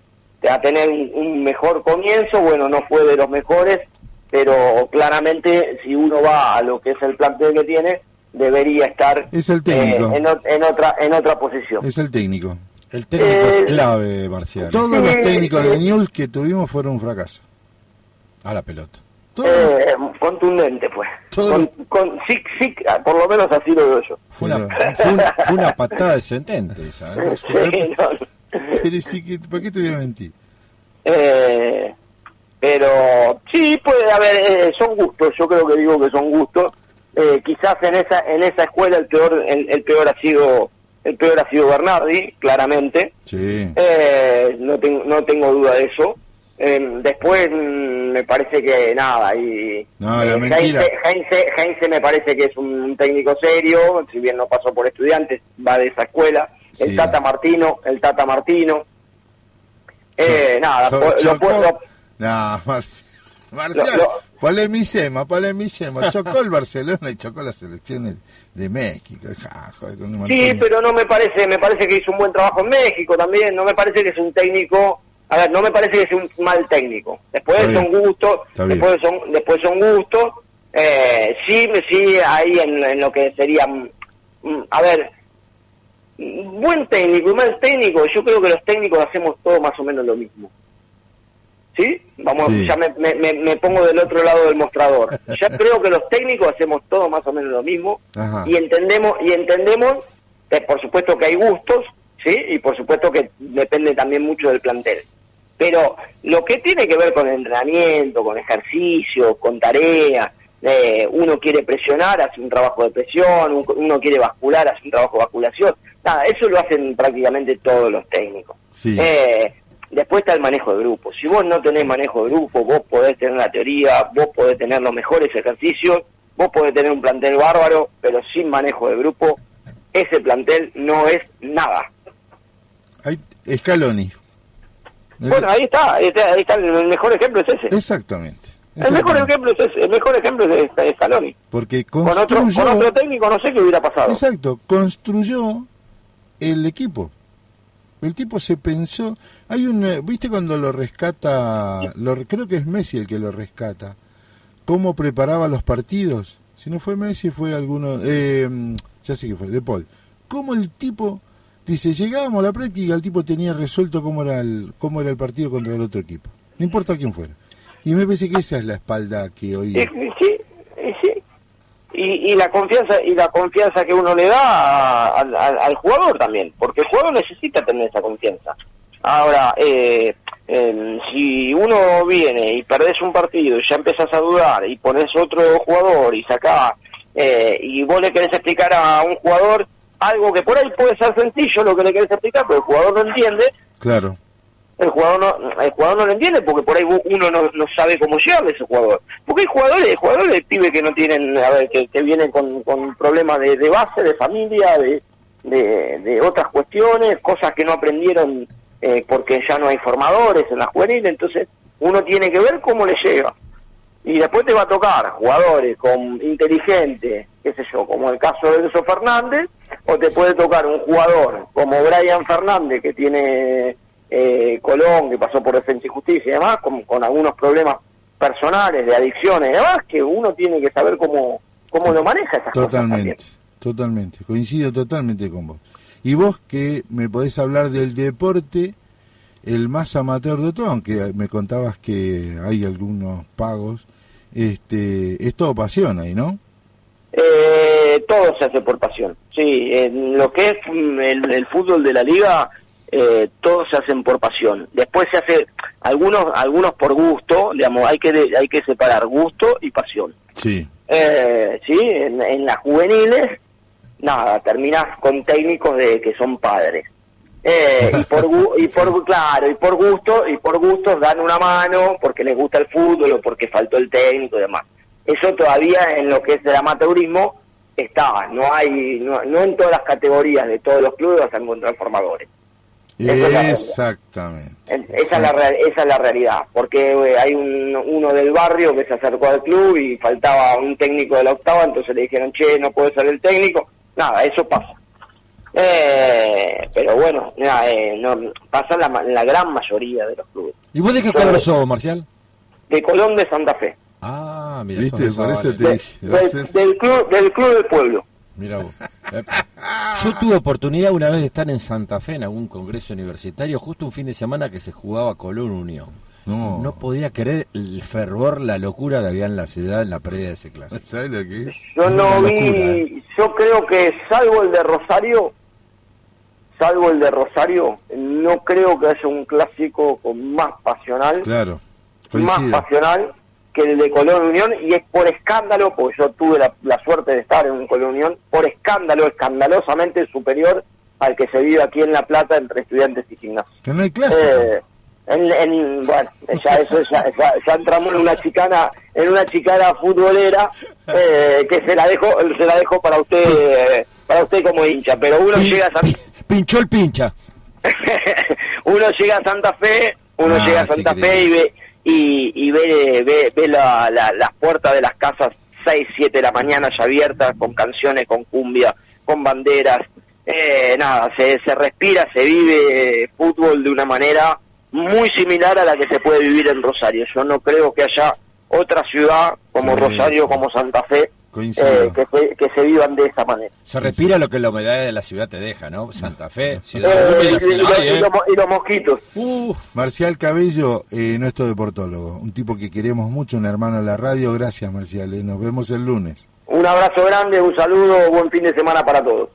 a tener un, un mejor comienzo, bueno, no fue de los mejores, pero claramente si uno va a lo que es el plantel que tiene, debería estar Es el técnico. eh, en, otra en otra posición. Es el técnico. El técnico Eh, es clave, Marcial. Todos los técnicos de Newell's que tuvimos fueron un fracaso. A la pelota. Todos. Eh, contundente fue. Todo Con, lo- con- sí, sí, por lo menos así lo veo yo. Fue una, fue una, fue una patada descendente esa. ¿eh? Sí, no, no. Pero ¿Para qué te voy a mentir? Eh, pero sí puede haber, eh, son gustos, yo creo que digo que son gustos. Eh, quizás en esa en esa escuela el peor el, el peor ha sido el peor ha sido Bernardi, claramente. Sí. Eh, no tengo no tengo duda de eso. Eh, después mm, me parece que nada, y No, la eh, mentira. Heinze, Heinze- Heinze me parece que es un técnico serio, si bien no pasó por estudiantes, va de esa escuela. Sí. El Tata Martino, el Tata Martino. Eh, nada, po- lo Marci- Marcial, Lo- polemicemos, polemicemos. Chocó el Barcelona y chocó las selecciones de México. Ja, joder, con un Sí, pero no me parece, me parece que hizo un buen trabajo en México también, no me parece que es un técnico, a ver, no me parece que es un mal técnico. Después Está son gustos, después son, después son gustos. Eh, sí, sí, ahí en, en lo que sería, mm, mm, a ver, mm, buen técnico y mal técnico, yo creo que los técnicos hacemos todo más o menos lo mismo. ¿Sí? Vamos, Sí. ya me, me- me- pongo del otro lado del mostrador. Ya creo que los técnicos hacemos todo más o menos lo mismo Ajá. y entendemos y entendemos que por supuesto que hay gustos sí y por supuesto que depende también mucho del plantel pero lo que tiene que ver con entrenamiento con ejercicio con tarea eh, uno quiere presionar hace un trabajo de presión un- uno quiere bascular hace un trabajo de basculación nada eso lo hacen prácticamente todos los técnicos Sí. Eh, después está el manejo de grupo. Si vos no tenés manejo de grupo, vos podés tener la teoría, vos podés tener los mejores ejercicios, vos podés tener un plantel bárbaro, pero sin manejo de grupo, ese plantel no es nada. Ahí, Scaloni. Bueno, ahí está, ahí está, ahí está, el mejor ejemplo es ese. Exactamente. El mejor ejemplo es ese, el mejor ejemplo es, es Scaloni. Porque Con otro, con otro técnico no sé qué hubiera pasado. Exacto, construyó el equipo. El tipo se pensó. Hay un. eh, ¿Viste cuando lo rescata? Lo, creo que es Messi el que lo rescata. ¿Cómo preparaba los partidos? Si no fue Messi, fue alguno. Eh, ya sé que fue, De Paul. ¿Cómo el tipo. Dice, llegábamos a la práctica, el tipo tenía resuelto cómo era el, cómo era el partido contra el otro equipo. No importa quién fuera. Y me parece que esa es la espalda que hoy. Y, y la confianza y la confianza que uno le da al jugador también, porque el jugador necesita tener esa confianza. Ahora, eh, eh, si uno viene y perdés un partido y ya empezás a dudar y pones otro jugador y sacás eh, y vos le querés explicar a un jugador algo que por ahí puede ser sencillo lo que le querés explicar, pero el jugador no entiende, Claro. El jugador no el jugador no lo entiende porque por ahí uno no, no sabe cómo llevarle ese jugador. Porque hay jugadores jugadores de pibes que no tienen a ver que, que vienen con, con problemas de, de base de familia de, de, de otras cuestiones cosas que no aprendieron eh, porque ya no hay formadores en la juvenil entonces uno tiene que ver cómo le llega. Y después te va a tocar jugadores con inteligentes, qué sé yo, como el caso de Enzo Fernández, o te puede tocar un jugador como Brian Fernández, que tiene eh, Colón, que pasó por Defensa y Justicia y demás, con, con algunos problemas personales, de adicciones y demás, que uno tiene que saber cómo, cómo lo maneja esas cosas. Totalmente, totalmente. Coincido totalmente con vos. Y vos que me podés hablar del deporte, el más amateur de todo, aunque me contabas que hay algunos pagos, este, es todo pasión ahí, ¿no? Eh, todo se hace por pasión. Sí, en lo que es mm, el, el fútbol de la liga, eh, todos se hacen por pasión. Después se hace algunos algunos por gusto, digamos, hay que de- hay que separar gusto y pasión. Sí. Eh, sí, en, en las juveniles, nada, terminás con técnicos de que son padres. Eh, y por y por claro y por gusto y por gustos dan una mano porque les gusta el fútbol o porque faltó el técnico y demás eso todavía en lo que es el amateurismo está no hay no, no en todas las categorías de todos los clubes vas a encontrar formadores Esa es la realidad. Exactamente. En- esa es la esa es la realidad porque eh, hay un, uno del barrio que se acercó al club y faltaba un técnico de la octava entonces le dijeron che no puede ser el técnico nada eso pasa eh, pero bueno nada, eh, no, pasa en la, ma- en la gran mayoría de los clubes ¿Y vos de qué cuadro sos, Marcial? de Colón de Santa Fe Ah, mira, ¿Viste? a del- del club del club del pueblo Mira vos. Eh, Yo tuve oportunidad una vez de estar en Santa Fe en algún congreso universitario, justo un fin de semana que se jugaba Colón Unión. No. No podía creer el fervor, la locura que había en la ciudad en la previa de ese clásico. ¿Sabes lo que es? Yo no Una vi, locura, ¿eh? yo creo que salvo el de Rosario, salvo el de Rosario, no creo que haya un clásico con más pasional, Claro. más pasional que el de Colón Unión y es por escándalo, porque yo tuve la, la suerte de estar en un Colón Unión, por escándalo, escandalosamente superior al que se vive aquí en La Plata entre estudiantes y gimnasios. Que no hay clásico. Eh, en, en- bueno, ya eso ya, ya, ya entramos en una chicana, en una chicana futbolera eh, que se la dejo, se la dejo para usted, eh, para usted como hincha, pero uno Pin- llega a San- Pinchó el pincha. uno llega a Santa Fe, uno Ah, llega a Santa. Fe y ve y, y ve, ve, ve la- la- las puertas de las casas 6, 7 de la mañana ya abiertas, con canciones, con cumbia, con banderas. Eh, nada, se, se respira, se vive fútbol de una manera muy similar a la que se puede vivir en Rosario. Yo no creo que haya otra ciudad como Sí, Rosario, como Santa Fe. Eh, que, se, que se vivan de esta manera. Se respira lo que la humedad de la ciudad te deja, ¿no? Santa Fe, ciudad Eh, húmeda, y, y ciudad- los- Ay, y eh. los y los mosquitos. Uf. Marcial Cabello, eh, nuestro deportólogo, un tipo que queremos mucho, un hermano de la radio. Gracias, Marcial. eh, Nos vemos el lunes. Un abrazo grande, un saludo, buen fin de semana para todos.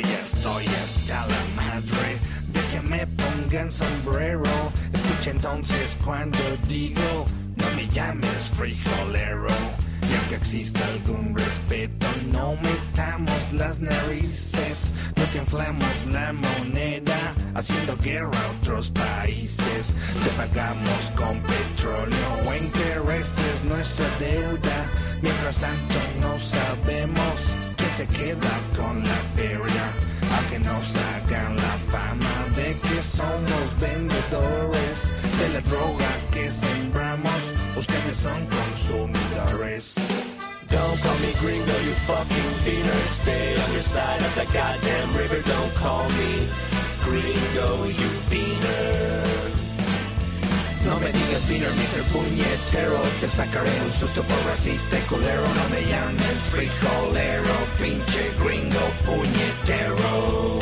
Yo estoy hasta la madre de que me pongan sombrero. Escucha entonces cuando digo, no me llames frijolero. Y aunque exista algún respeto, no metamos las narices. No que inflamos la moneda, haciendo guerra a otros países. Te pagamos con petróleo o intereses nuestra deuda. Mientras tanto no sabemos se queda con la feria. A que nos hagan la fama de que somos vendedores de la droga que sembramos. Ustedes son consumidores. Don't call me gringo, you fucking beaner. Stay on your side of the goddamn river. Don't call me gringo, you beaner. No me digas beaner, Mr. Puñetero Te sacaré un susto por racista culero No me llames frijolero Pinche gringo puñetero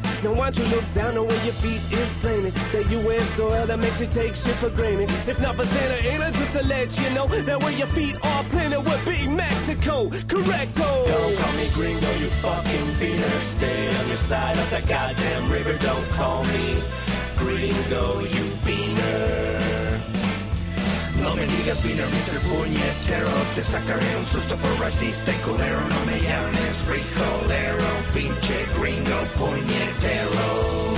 Now why don't you look down on where your feet is planted? That you wear soil that makes you take shit for granted. If not for Santa Ana, just to let you know that where your feet are planted would be Mexico. Correcto. Don't call me gringo, you fucking beaner Stay on your side of the goddamn river Don't call me gringo, you beaner No me digas beaner, Mr. Puñetero Te sacaré un susto por racista y culero No me llames frijolero Pinche gringo puñetero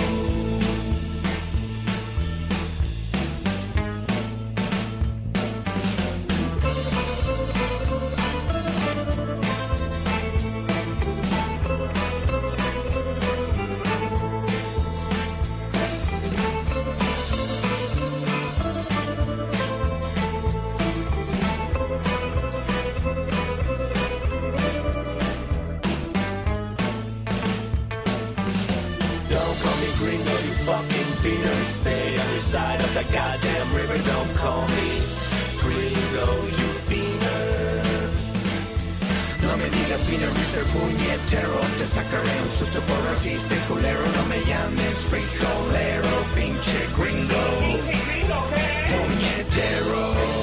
goddamn river. Don't call me gringo, you beaner. No me digas beaner, Mr. Puñetero. Te sacaré un susto por racista culero. No me llames frijolero, pinche gringo. Puñetero.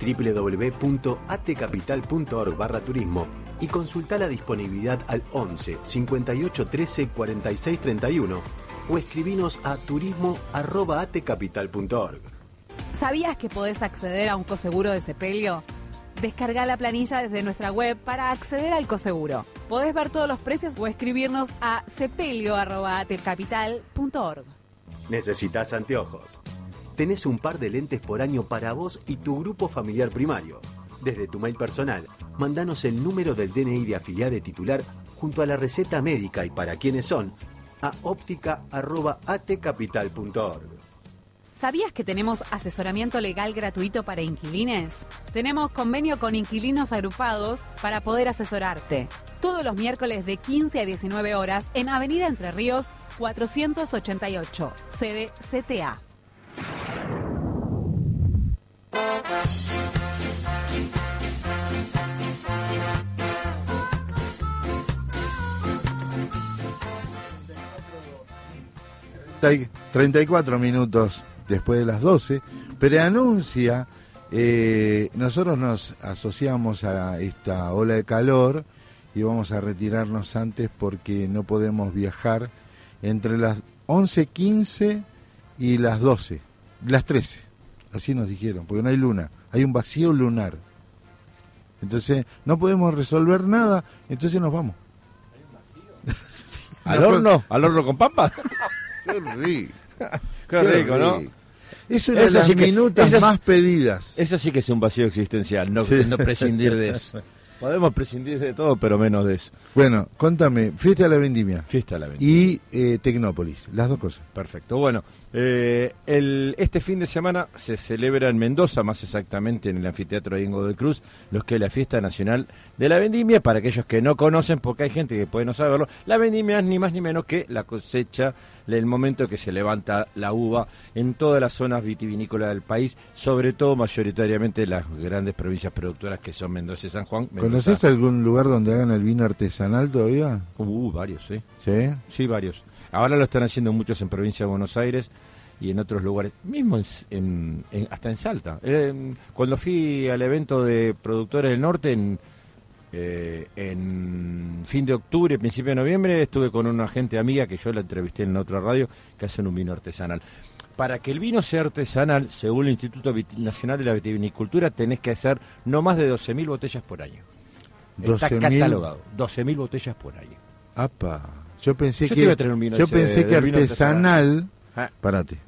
www.atcapital.org barra turismo y consulta la disponibilidad al 11 58 13 46 31 o escribinos a turismo.atcapital.org. ¿Sabías que podés acceder a un coseguro de sepelio? Descarga la planilla desde nuestra web para acceder al coseguro. Podés ver todos los precios o escribirnos a sepelio.capital.org. ¿Necesitas anteojos? Tenés un par de lentes por año para vos y tu grupo familiar primario. Desde tu mail personal, mandanos el número del DNI de afiliado de titular junto a la receta médica y para quiénes son a óptica.atcapital.org. ¿Sabías que tenemos asesoramiento legal gratuito para inquilines? Tenemos convenio con inquilinos agrupados para poder asesorarte. Todos los miércoles de 15 a 19 horas en Avenida Entre Ríos 488, sede CTA. Hay 34 minutos después de las 12, preanuncia, eh, nosotros nos asociamos a esta ola de calor y vamos a retirarnos antes porque no podemos viajar entre las 11.15 y las 12, las 13, así nos dijeron, porque no hay luna, hay un vacío lunar. Entonces no podemos resolver nada, entonces nos vamos. ¿Al horno? ¿Al horno con papa? Qué rico. Qué rico, ¿no? Eso las sí que- minutas más pedidas. Eso sí que es un vacío existencial, no, Sí. no prescindir de eso. Podemos prescindir de todo, pero menos de eso. Bueno, contame, fiesta de la vendimia Fiesta de la vendimia. y eh, Tecnópolis, las dos cosas. Perfecto. Bueno, eh, el, este fin de semana se celebra en Mendoza, más exactamente en el anfiteatro de Ingo del Cruz, lo que es la fiesta nacional de la vendimia. Para aquellos que no conocen, porque hay gente que puede no saberlo, la vendimia es ni más ni menos que la cosecha, el momento que se levanta la uva en todas las zonas vitivinícolas del país, sobre todo mayoritariamente las grandes provincias productoras que son Mendoza y San Juan. ¿Conoces algún lugar donde hagan el vino artesanal todavía? Uh, varios, sí. ¿Sí? Sí, varios. Ahora lo están haciendo muchos en provincia de Buenos Aires y en otros lugares, mismo en, en- en- hasta en Salta. Eh, cuando fui al evento de productores del norte en, eh, en fin de octubre, principio de noviembre, estuve con una gente amiga que yo la entrevisté en otra radio que hacen un vino artesanal. Para que el vino sea artesanal, según el Instituto Nacional de la Vitivinicultura, tenés que hacer no más de 12.000 botellas por año. Está 12.000. catalogado. 12.000 botellas por año. Apa. Yo pensé Yo que yo ese pensé que vino artesanal, Ah. párate.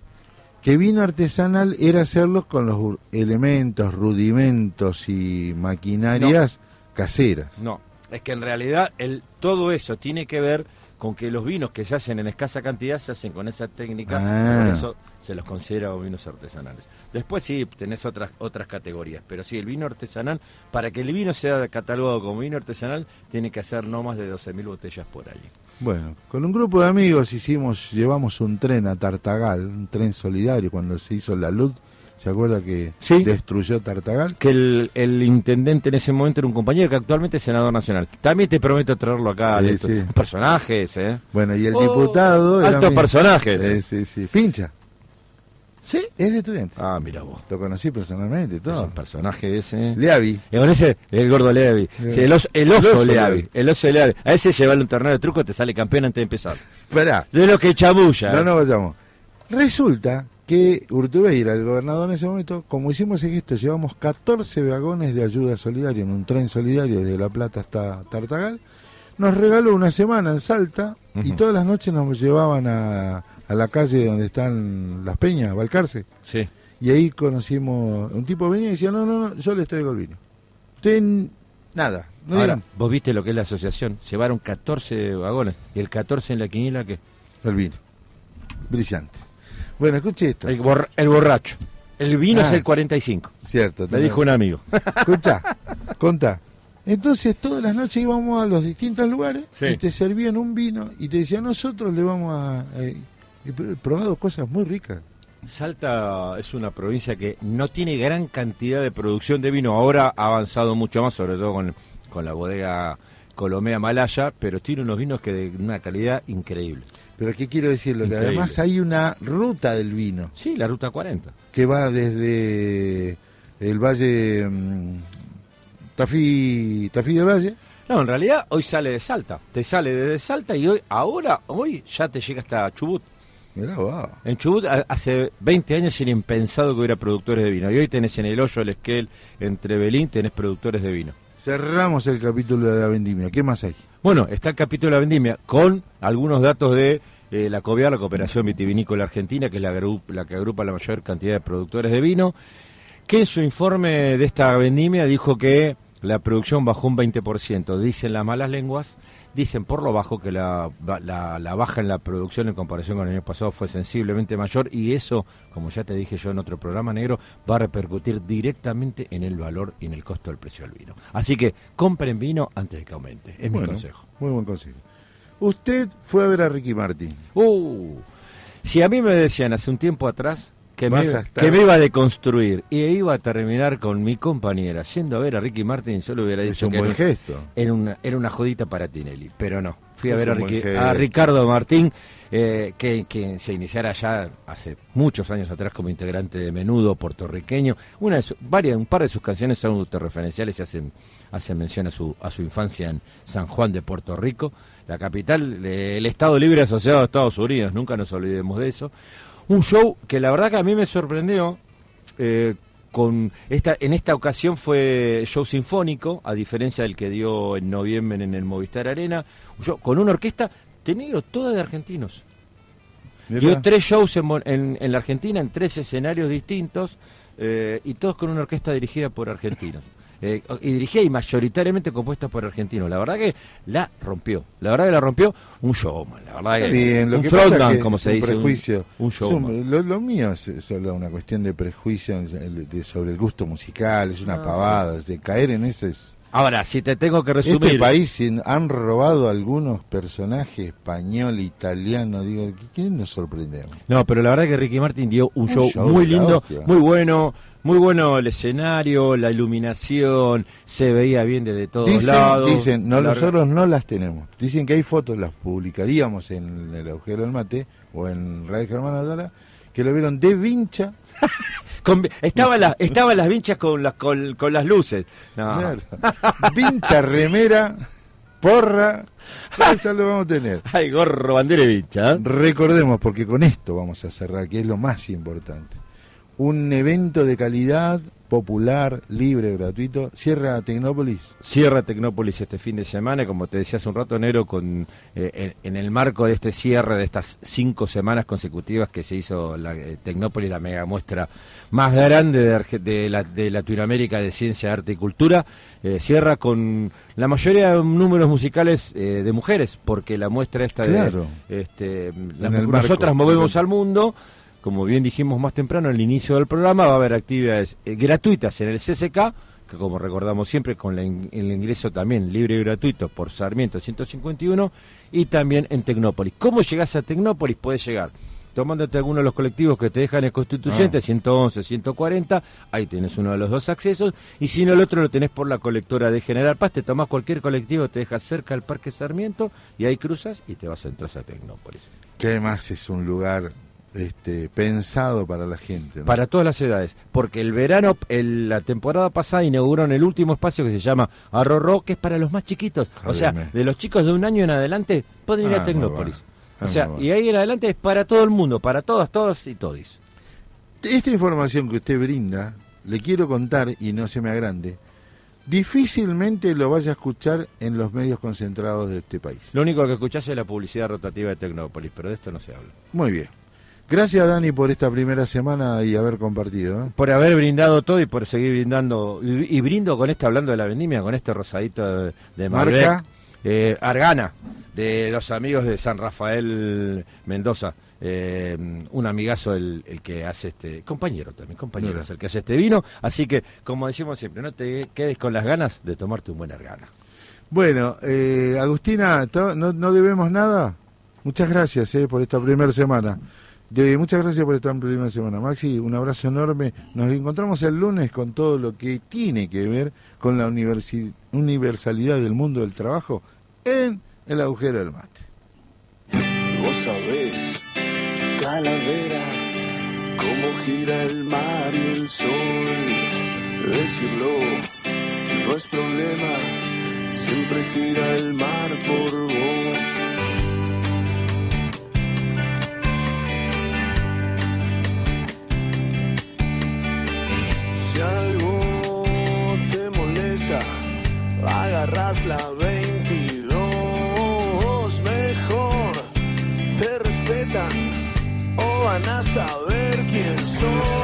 Que vino artesanal era hacerlo con los elementos, rudimentos y maquinarias caseras. No, es que en realidad el, todo eso tiene que ver con que los vinos que se hacen en escasa cantidad se hacen con esa técnica, Ah. por eso se los considera vinos artesanales. Después sí, tenés otras otras categorías, pero sí, el vino artesanal, para que el vino sea catalogado como vino artesanal, tiene que hacer no más de 12.000 botellas por año. Bueno, con un grupo de amigos hicimos, llevamos un tren a Tartagal, un tren solidario cuando se hizo la luz. ¿Se acuerda que Sí. destruyó Tartagal? Que el, el intendente en ese momento era un compañero que actualmente es senador nacional. También te prometo traerlo acá. Sí, sí. Personajes, ¿eh? Bueno, y el Oh, diputado... altos personajes. Eh, sí, sí. Pincha, ¿Sí? es de estudiante. Ah, mira vos. Lo conocí personalmente, Es todo. un personaje ese. Leavi. Con ese, el gordo Leavi. Sí, el, oso, el oso El oso Leavi. Leavi. El oso Leavi. A ese llevarle un torneo de truco te sale campeón antes de empezar. Esperá, De lo que chamulla. no ¿eh? nos vayamos. Resulta que Urtubeira, el gobernador en ese momento, como hicimos en esto, llevamos 14 vagones de ayuda solidaria en un tren solidario desde La Plata hasta Tartagal, nos regaló una semana en Salta y todas las noches nos llevaban a, a la calle donde están las peñas, Balcarce, Sí. y ahí conocimos, un tipo venía y decía, no, no, no, yo les traigo el vino. Usted n- nada, no Ahora, digan vos viste lo que es la asociación. Llevaron 14 vagones. Y el 14 en la quiniela, ¿qué? el vino. Brillante. Bueno, escuche esto. El, borra- el borracho. El vino Ah. es el 45. Cierto. Me dijo un amigo. Escucha, contá. Entonces todas las noches íbamos a los distintos lugares Sí. y te servían un vino y te decían nosotros le vamos a... eh, he pr- probado cosas muy ricas. Salta es una provincia que no tiene gran cantidad de producción de vino. Ahora ha avanzado mucho más, sobre todo con, con la bodega Colomea Malaya, pero tiene unos vinos que de una calidad increíble. Pero ¿qué quiero decirlo? Que además hay una ruta del vino Sí, la ruta 40. que va desde el valle mm, Tafí, Tafí del Valle. No, en realidad hoy sale de Salta. Te sale desde Salta y hoy, ahora, hoy ya te llega hasta Chubut. Mirá, va. En Chubut hace 20 años era impensado que hubiera productores de vino. Y hoy tenés en el hoyo, el Esquel, entre Belín, tenés productores de vino. Cerramos el capítulo de la vendimia. ¿Qué más hay? Bueno, está el capítulo de la vendimia con algunos datos de eh, la COVIAR, la Cooperación Vitivinícola Argentina, que es la, que agrupa la mayor cantidad de productores de vino, que en su informe de esta vendimia dijo que la producción bajó un 20%. Dicen las malas lenguas, dicen por lo bajo que la, la- la baja en la producción en comparación con el año pasado fue sensiblemente mayor y eso, como ya te dije yo en otro programa negro, va a repercutir directamente en el valor y en el costo del precio del vino. Así que compren vino antes de que aumente, es mi consejo. Muy buen consejo. Usted fue a ver a Ricky Martin. Uh, si a mí me decían hace un tiempo atrás que me, Vas a estar- que me iba a deconstruir y iba a terminar con mi compañera yendo a ver a Ricky Martin, yo le hubiera Es dicho un que buen era, gesto. era una, era una jodita para Tinelli, pero no. Fui a Es ver Ricky- a Ricardo Martín, eh, que, que se iniciara ya hace muchos años atrás como integrante de Menudo puertorriqueño. Una de su- varias, un par de sus canciones son autorreferenciales y hacen, hacen mención a su, a su infancia en San Juan de Puerto Rico, la capital del Estado Libre Asociado a Estados Unidos, nunca nos olvidemos de eso. Un show que la verdad que a mí me sorprendió. eh, con esta en esta ocasión fue show sinfónico a diferencia del que dio en noviembre en el Movistar Arena un show con una orquesta de negro toda de argentinos dio tres shows en, en- en la Argentina en tres escenarios distintos eh, y todos con una orquesta dirigida por argentinos Eh, y dirigida y mayoritariamente compuesta por argentinos la verdad que la rompió la verdad que la rompió un showman la verdad que bien, lo un que pasa frontman es que como se un dice un- prejuicio. un, Es showman un- lo, lo mío es solo una cuestión de prejuicio de- sobre el gusto musical, es una No, pavada, de caer en ese... es- ahora si te tengo que resumir Este país han robado algunos personajes español, italiano, digo, ¿quién nos sorprendemos? No, pero la verdad que Ricky Martin dio un, Un show, show muy lindo, muy bueno, muy bueno el escenario, la iluminación, se veía bien desde todos Dicen, lados. dicen, no, Larga- nosotros no las tenemos. Dicen que hay fotos, las publicaríamos en el agujero del mate o en Radio Germán Atala, que lo vieron de vincha. Con- estaban, las, estaban las vinchas con las, con, con las luces. No. claro, vincha, remera, porra, ya lo vamos a tener. Ay, gorro, bandera y vincha. ¿eh? Recordemos, porque con esto vamos a cerrar, que es lo más importante. Un evento de calidad, popular, libre, gratuito. Cierra Tecnópolis. Cierra Tecnópolis este fin de semana, como te decía hace un rato, Nero, con, eh, en, en el marco de este cierre de estas cinco semanas consecutivas que se hizo la, eh, Tecnópolis, la mega muestra más grande de, Arge- de, la- de Latinoamérica de ciencia, arte y cultura, eh, cierra con la mayoría de números musicales eh, de mujeres, porque la muestra esta Claro. de este, la- En el nosotras movemos al mundo. Como bien dijimos más temprano al inicio del programa, va a haber actividades eh, gratuitas en el CCK, que como recordamos siempre con la in- el ingreso también libre y gratuito por Sarmiento 151 y también en Tecnópolis. ¿Cómo llegás a Tecnópolis? Puedes llegar tomándote alguno de los colectivos que te dejan en Constituyente, Ah. 111, 140, ahí tenés uno de los dos accesos, y si no el otro lo tenés por la colectora de General Paz, te tomás cualquier colectivo, te dejas cerca del Parque Sarmiento, y ahí cruzas y te vas a entrar a Tecnópolis. Que además es un lugar este, pensado para la gente. ¿no? Para todas las edades, porque el verano, el- la temporada pasada inauguraron el último espacio que se llama Arrorró, que es para los más chiquitos. O sea, de los chicos de un año en adelante pueden ir Ah, a muy Tecnópolis. O Ah, sea, y ahí en adelante es para todo el mundo, para todas, todos y todis. Esta información que usted brinda, le quiero contar y no se me agrande, difícilmente lo vaya a escuchar en los medios concentrados de este país. Lo único que escuchás es la publicidad rotativa de Tecnópolis, pero de esto no se habla. Muy bien. Gracias Dani por esta primera semana y haber compartido. ¿eh? Por haber brindado todo y por seguir brindando, y, y brindo con este, hablando de la vendimia, con este rosadito de, de Marca. eh, Argana, de los amigos de San Rafael Mendoza. eh, un amigazo el, el que hace este, compañero también, compañero es el que hace este vino. Así que, como decimos siempre, no te quedes con las ganas de tomarte un buen Argana. Bueno, eh, Agustina, ¿to- no, no debemos nada? Muchas gracias eh, por esta primera semana. De, muchas gracias por esta primera semana. Maxi, un abrazo enorme. Nos encontramos el lunes con todo lo que tiene que ver con la universalidad del mundo del trabajo en el agujero del mate. Vos sabés, calavera, cómo gira el mar y el sol. Decirlo no es problema, siempre gira el mar por vos. Algo te molesta, agarras la 22. Mejor te respetan o van a saber quién soy.